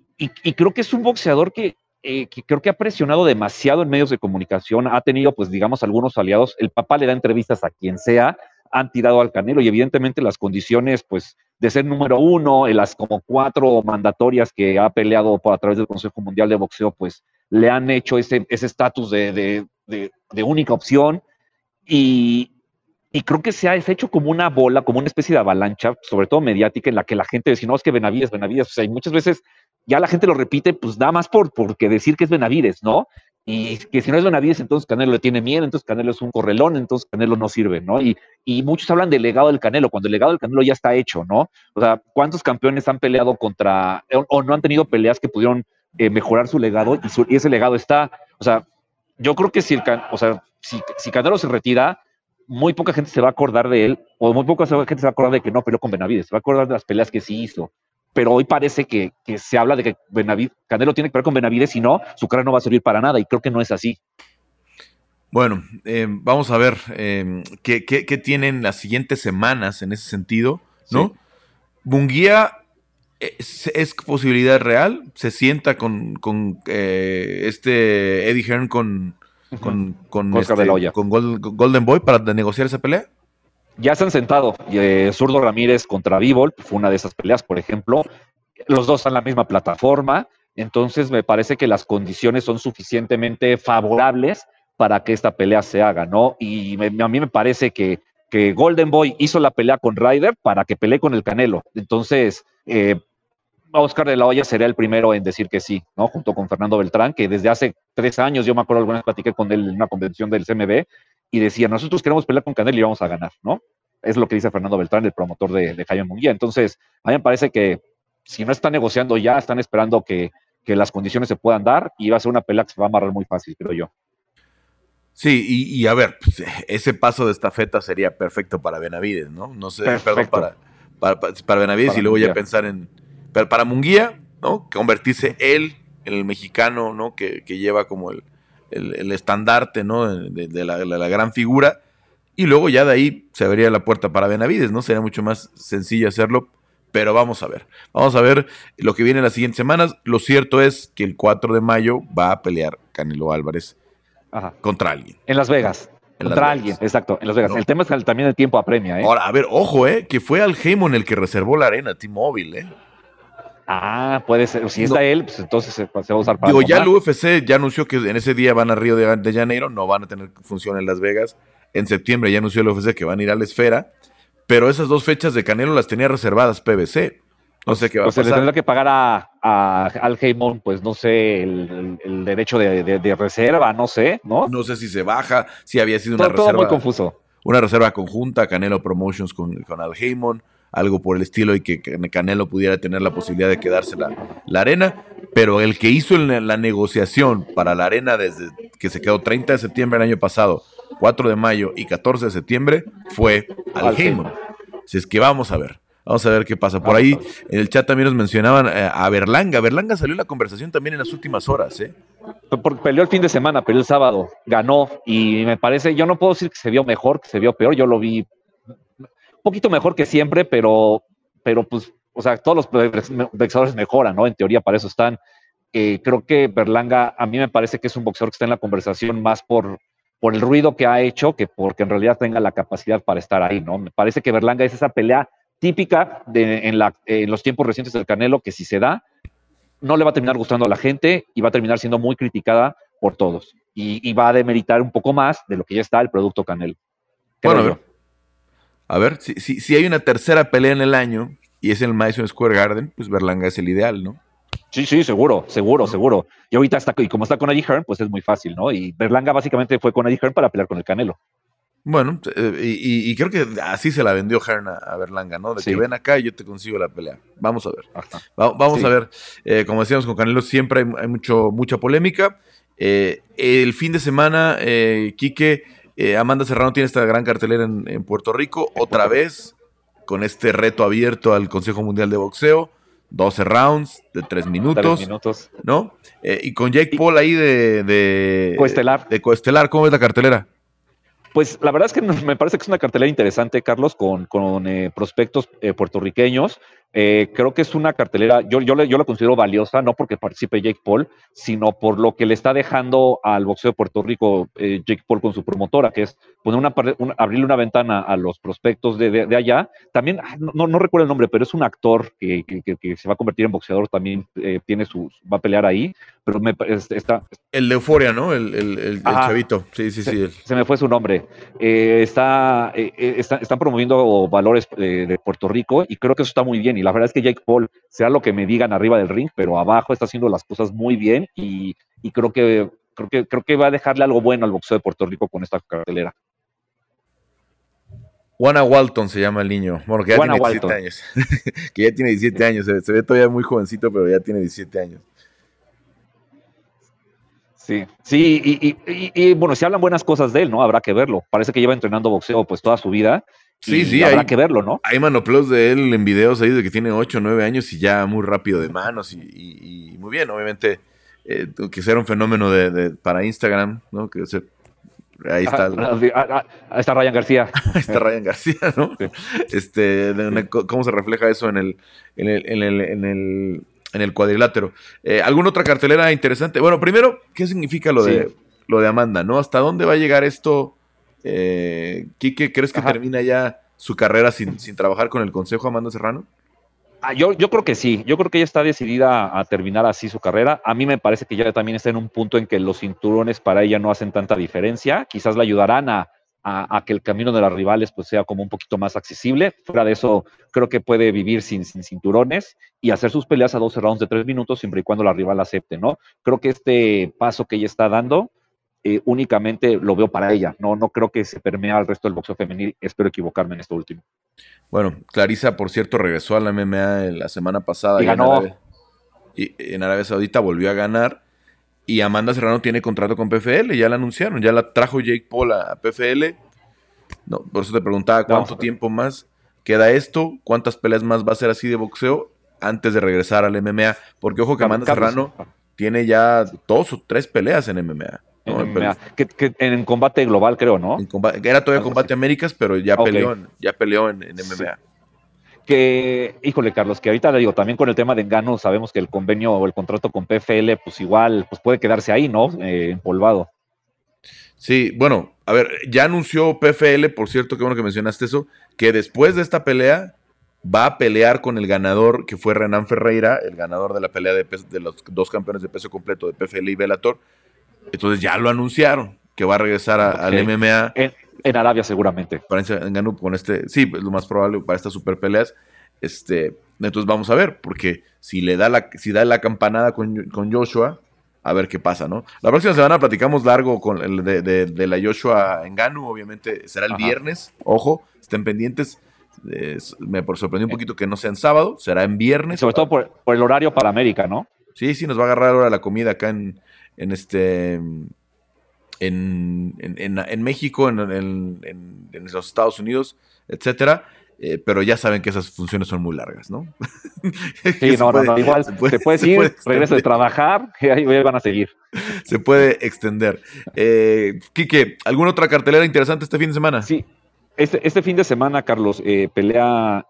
creo que es un boxeador eh, que, creo que ha presionado demasiado en medios de comunicación, ha tenido, pues, digamos, algunos aliados, el papá le da entrevistas a quien sea, han tirado al Canelo y evidentemente las condiciones, pues, de ser número uno, en las como cuatro mandatorias que ha peleado por a través del Consejo Mundial de Boxeo, pues, le han hecho ese estatus de, de única opción. Y, y creo que se ha hecho como una bola, como una especie de avalancha, sobre todo mediática, en la que la gente dice, no, es que Benavides, Benavides, o sea, y muchas veces ya la gente lo repite, pues nada más por porque decir que es Benavides, ¿no? Y que si no es Benavides, entonces Canelo le tiene miedo, entonces Canelo es un correlón, entonces Canelo no sirve, ¿no? Y, y muchos hablan del legado del Canelo, cuando el legado del Canelo ya está hecho, ¿no? O sea, ¿cuántos campeones han peleado contra, o, no han tenido peleas que pudieron eh, mejorar su legado y, ese legado está, o sea, yo creo que si, el, o sea, si, si Canelo se retira, muy poca gente se va a acordar de él, o muy poca gente se va a acordar de que no peleó con Benavides, se va a acordar de las peleas que sí hizo. Pero hoy parece que, se habla de que Benavides, Canelo tiene que pelear con Benavides, y no, su cara no va a servir para nada, y creo que no es así. Bueno, eh, vamos a ver eh, ¿qué, tienen las siguientes semanas en ese sentido, ¿no? Bunguía es, posibilidad real, se sienta con, con eh, este Eddie Hearn con, con, con, este, Golden Boy para negociar esa pelea? Ya se han sentado. Eh, Zurdo Ramírez contra Bivol fue una de esas peleas, por ejemplo. Los dos están en la misma plataforma. Entonces me parece que las condiciones son suficientemente favorables para que esta pelea se haga, ¿no? Y a mí me parece que, que Golden Boy hizo la pelea con Ryder para que pelee con el Canelo. Entonces, eh, Oscar de la Hoya sería el primero en decir que sí, ¿no? Junto con Fernando Beltrán, que desde hace tres años, yo me acuerdo alguna vez platiqué con él en una convención del CMB y decía, nosotros queremos pelear con Canelo y vamos a ganar, ¿no? Es lo que dice Fernando Beltrán, el promotor de, de Jaime Munguía. Entonces, a mí me parece que si no están negociando ya, están esperando que, las condiciones se puedan dar y va a ser una pelea que se va a amarrar muy fácil, creo yo. Sí, y, a ver, pues, ese paso de estafeta sería perfecto para Benavides, ¿no? No sé, perdón, para, para, Benavides y luego ya pensar en, pero para Munguía, ¿no? Convertirse él en el mexicano, ¿no? Que, lleva como el, estandarte, ¿no? De, la, gran figura. Y luego ya de ahí se abriría la puerta para Benavides, ¿no? Sería mucho más sencillo hacerlo. Pero vamos a ver. Vamos a ver lo que viene en las siguientes semanas. Lo cierto es que el 4 de mayo va a pelear Canelo Álvarez contra alguien. En Las Vegas. contra alguien, exacto, en Las Vegas. El tema es que también el tiempo apremia, ¿eh? Ahora, a ver, ojo, ¿eh? Que fue Al Heyman el que reservó la arena, T-Mobile, ¿eh? Ah, puede ser. Si está él, pues entonces se, va a usar para. Digo, ya el UFC ya anunció que en ese día van a Río de, Janeiro, no van a tener función en Las Vegas. En septiembre ya anunció el UFC que van a ir a la esfera. Pero esas dos fechas de Canelo las tenía reservadas PBC. No sé qué va a pasar. Pues se le tendrá que pagar a, Al Heyman, pues no sé, el, derecho de, reserva, no sé, ¿no? No sé si se baja, si había sido una reserva. Todo muy confuso. Una reserva conjunta, Canelo Promotions con, con Al Heyman algo por el estilo y que Canelo pudiera tener la posibilidad de quedarse la, la arena, pero el que hizo la negociación para la arena desde que se quedó 30 de septiembre del año pasado, 4 de mayo y 14 de septiembre fue Al Heyman. Si es que vamos a ver. Vamos a ver qué pasa. Por ahí en el chat también nos mencionaban eh, a Berlanga. Berlanga salió en la conversación también en las últimas horas, ¿eh? peleó el fin de semana, peleó el sábado, ganó y me parece, yo no puedo decir que se vio mejor, que se vio peor, yo lo vi poquito mejor que siempre, pero, pero pues, o sea, todos los boxeadores mejoran, ¿no? En teoría para eso están. Eh, creo que Berlanga, a mí me parece que es un boxeador que está en la conversación más por, por el ruido que ha hecho que porque en realidad tenga la capacidad para estar ahí, ¿no? Me parece que Berlanga es esa pelea típica de, en, la, en los tiempos recientes del Canelo, que si se da, no le va a terminar gustando a la gente y va a terminar siendo muy criticada por todos. Y, va a demeritar un poco más de lo que ya está el producto Canelo. bueno, a ver, si, si, si, hay una tercera pelea en el año y es en el Madison Square Garden, pues Berlanga es el ideal, ¿no? Sí, sí, seguro, seguro, seguro. Y ahorita está, y como está con Eddie Hearn, pues es muy fácil, ¿no? Y Berlanga básicamente fue con Eddie Hearn para pelear con el Canelo. Bueno, eh, y, creo que así se la vendió Hearn a, Berlanga, ¿no? De que ven acá y yo te consigo la pelea. Vamos a ver. vamos a ver. Eh, como decíamos con Canelo, siempre hay, mucho, mucha polémica. Eh, el fin de semana, Quique, Amanda Serrano tiene esta gran cartelera en, Puerto Rico, otra vez, con este reto abierto al Consejo Mundial de Boxeo. 12 rounds de 3 minutos. minutos. ¿No? y con Jake Paul ahí de, de. Coestelar. De Coestelar, ¿cómo es la cartelera? Pues la verdad es que me parece que es una cartelera interesante, Carlos, con, con eh, prospectos eh, puertorriqueños. Eh, creo que es una cartelera, yo, yo, yo la considero valiosa, no porque participe Jake Paul, sino por lo que le está dejando al boxeo de Puerto Rico Jake Paul con su promotora, que es poner una, abrirle una ventana a los prospectos de, de, allá. También, ah, no, no, recuerdo el nombre, pero es un actor que, que, se va a convertir en boxeador, también tiene su, va a pelear ahí, pero me, está... El de Euforia, ¿no? El, el, el, chavito, sí, sí, sí. Se me fue su nombre. Eh, está, eh, eh, está, están promoviendo valores de Puerto Rico y creo que eso está muy bien. Y la verdad es que Jake Paul, sea lo que me digan arriba del ring, pero abajo está haciendo las cosas muy bien y, creo, que, creo, que, creo que va a dejarle algo bueno al boxeo de Puerto Rico con esta cartelera. Juana Walton se llama el niño. Bueno, que ya tiene 17 años. que ya tiene 17 años. se, ve todavía muy jovencito, pero ya tiene 17 años. Sí, sí, y, bueno, si hablan buenas cosas de él, ¿no? Habrá que verlo. Parece que lleva entrenando boxeo pues toda su vida. Sí, sí, habrá que verlo, ¿no? Hay manoplos de él en videos ahí de que tiene 8 o 9 años y ya muy rápido de manos y, muy bien, obviamente, eh, que ser un fenómeno de, para Instagram, ¿no? Que ahí está. ahí está Ryan García. ahí está Ryan García, ¿no? Este, ¿cómo se refleja eso en el, en el, en el, en el en el cuadrilátero. Eh, ¿Alguna otra cartelera interesante? Bueno, primero, ¿qué significa lo, de, lo de Amanda? ¿no? ¿Hasta dónde va a llegar esto? Eh, Quique, ¿crees que termina ya su carrera sin, sin, trabajar con el Consejo Amanda Serrano? Ah, yo, yo creo que sí, yo creo que ella está decidida a terminar así su carrera. A mí me parece que ya también está en un punto en que los cinturones para ella no hacen tanta diferencia. Quizás la ayudarán a, a, que el camino de las rivales pues sea como un poquito más accesible. Fuera de eso, creo que puede vivir sin, sin cinturones y hacer sus peleas a 12 rounds de 3 minutos siempre y cuando la rival acepte, ¿no? Creo que este paso que ella está dando eh, únicamente lo veo para ella, no, no creo que se permea al resto del boxeo femenil, espero equivocarme en esto último. Bueno, Clarisa, por cierto, regresó a la MMA la semana pasada. Y ganó. y en Arabia Saudita volvió a ganar y Amanda Serrano tiene contrato con PFL, ya la anunciaron, ya la trajo Jake Paul a PFL. No, por eso te preguntaba cuánto tiempo más queda esto, cuántas peleas más va a ser así de boxeo antes de regresar al MMA. Porque ojo que Amanda Serrano tiene ya dos o tres peleas en MMA. Que, en combate global, creo, ¿no? era todavía combate Américas, pero ya peleó, ya peleó en, MMA que, híjole, Carlos, que ahorita le digo, también con el tema de engano, sabemos que el convenio o el contrato con PFL, pues igual, pues puede quedarse ahí, ¿no? Eh, empolvado. Sí, bueno, a ver, ya anunció PFL, por cierto, qué bueno que mencionaste eso, que después de esta pelea va a pelear con el ganador, que fue Renan Ferreira, el ganador de la pelea de, de los dos campeones de peso completo de PFL y Bellator. Entonces ya lo anunciaron, que va a regresar al MMA. En Arabia seguramente. Para Engano con este, sí, es lo más probable para estas super peleas. Este, entonces vamos a ver, porque si le da la, si da la campanada con, Joshua, a ver qué pasa, ¿no? La próxima semana platicamos largo con el de, la Joshua Engano, obviamente será el viernes, ojo, estén pendientes. me sorprendió un poquito que no sea en sábado, será en viernes. Sobre todo por, el horario para América, ¿no? Sí, sí, nos va a agarrar ahora la comida acá en, en este en, en, México, en, los Estados Unidos, etcétera. Eh, pero ya saben que esas funciones son muy largas, ¿no? Sí, no, no, igual se puede, puedes ir, regreso de trabajar, y ahí van a seguir. Se puede extender. Eh, Quique, ¿alguna otra cartelera interesante este fin de semana? Sí, este, este fin de semana, Carlos, eh, pelea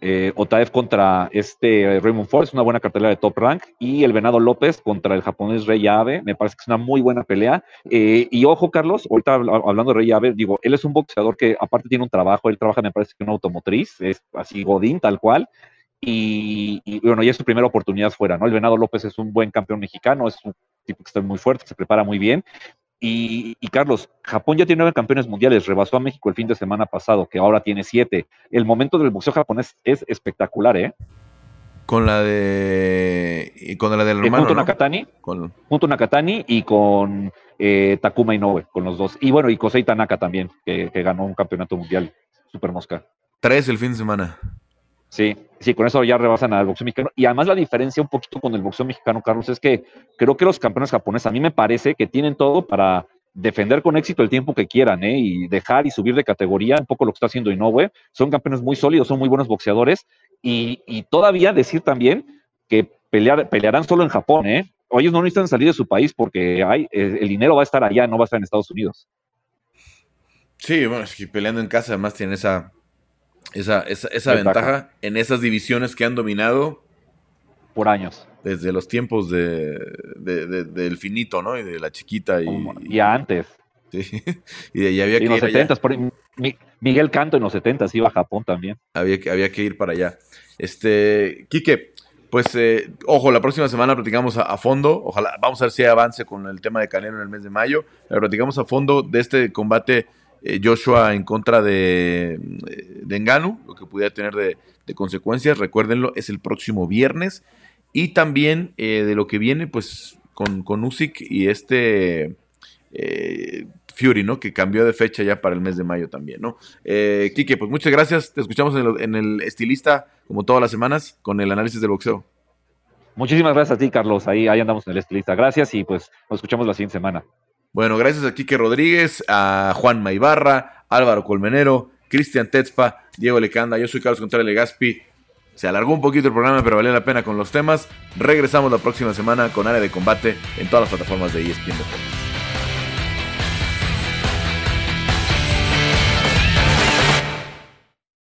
eh, eh, Otaev contra este Raymond Force, una buena cartelera de top rank, y el Venado López contra el japonés Rey Abe, me parece que es una muy buena pelea. Eh, y ojo, Carlos, ahorita hablando de Rey Abe, digo, él es un boxeador que aparte tiene un trabajo, él trabaja, me parece que en una automotriz, es así Godín, tal cual. Y, bueno, ya es su primera oportunidad fuera, ¿no? El Venado López es un buen campeón mexicano, es un tipo que está muy fuerte, se prepara muy bien. Y, Carlos, Japón ya tiene nueve campeones mundiales, rebasó a México el fin de semana pasado, que ahora tiene siete. El momento del boxeo japonés es espectacular, ¿eh? Con la de Y con la del eh, hermano, junto ¿no? Nakatani, Con- junto Nakatani y con eh, Takuma Inoue, con los dos. Y bueno, y Kosei Tanaka también, que, que ganó un campeonato mundial, super mosca. tres el fin de semana. Sí, sí, con eso ya rebasan al boxeo mexicano. Y además la diferencia un poquito con el boxeo mexicano, Carlos, es que creo que los campeones japoneses a mí me parece que tienen todo para defender con éxito el tiempo que quieran, ¿eh? Y dejar y subir de categoría, un poco lo que está haciendo Inoue. Son campeones muy sólidos, son muy buenos boxeadores. Y, todavía decir también que pelear, pelearán solo en Japón, ¿eh? O ellos no necesitan salir de su país porque hay, el dinero va a estar allá, no va a estar en Estados Unidos. Sí, bueno, es que peleando en casa además tienen esa, esa, esa, esa Ventaja. en esas divisiones que han dominado Por años. desde los tiempos de, de- de- del finito, ¿no? Y de la chiquita y, como- y antes. sí, y de ahí había que en ir allá. 70 por, Mi- Miguel Canto en los 70 iba a Japón también. Había que, había que ir para allá. Este, Quique, pues, eh, ojo, la próxima semana platicamos a, a fondo. Ojalá, vamos a ver si hay avance con el tema de Canelo en el mes de mayo. Pero platicamos a fondo de este combate Joshua en contra de, de lo que pudiera tener de, de consecuencias. Recuérdenlo, es el próximo viernes. Y también eh, de lo que viene, pues, con, con Usyk y este eh, Fury, ¿no? Que cambió de fecha ya para el mes de mayo también, ¿no? Eh, Quique, pues muchas gracias. Te escuchamos en el, en el estilista, como todas las semanas, con el análisis del boxeo. Muchísimas gracias a ti, Carlos. Ahí, ahí andamos en el estilista. Gracias y pues nos escuchamos la siguiente semana. Bueno, gracias a Quique Rodríguez, a Juan Maibarra, Álvaro Colmenero, Cristian Tetzpa, Diego Lecanda. Yo soy Carlos Contreras Legaspi. Se alargó un poquito el programa, pero valió la pena con los temas. Regresamos la próxima semana con área de combate en todas las plataformas de ESPN Deportes.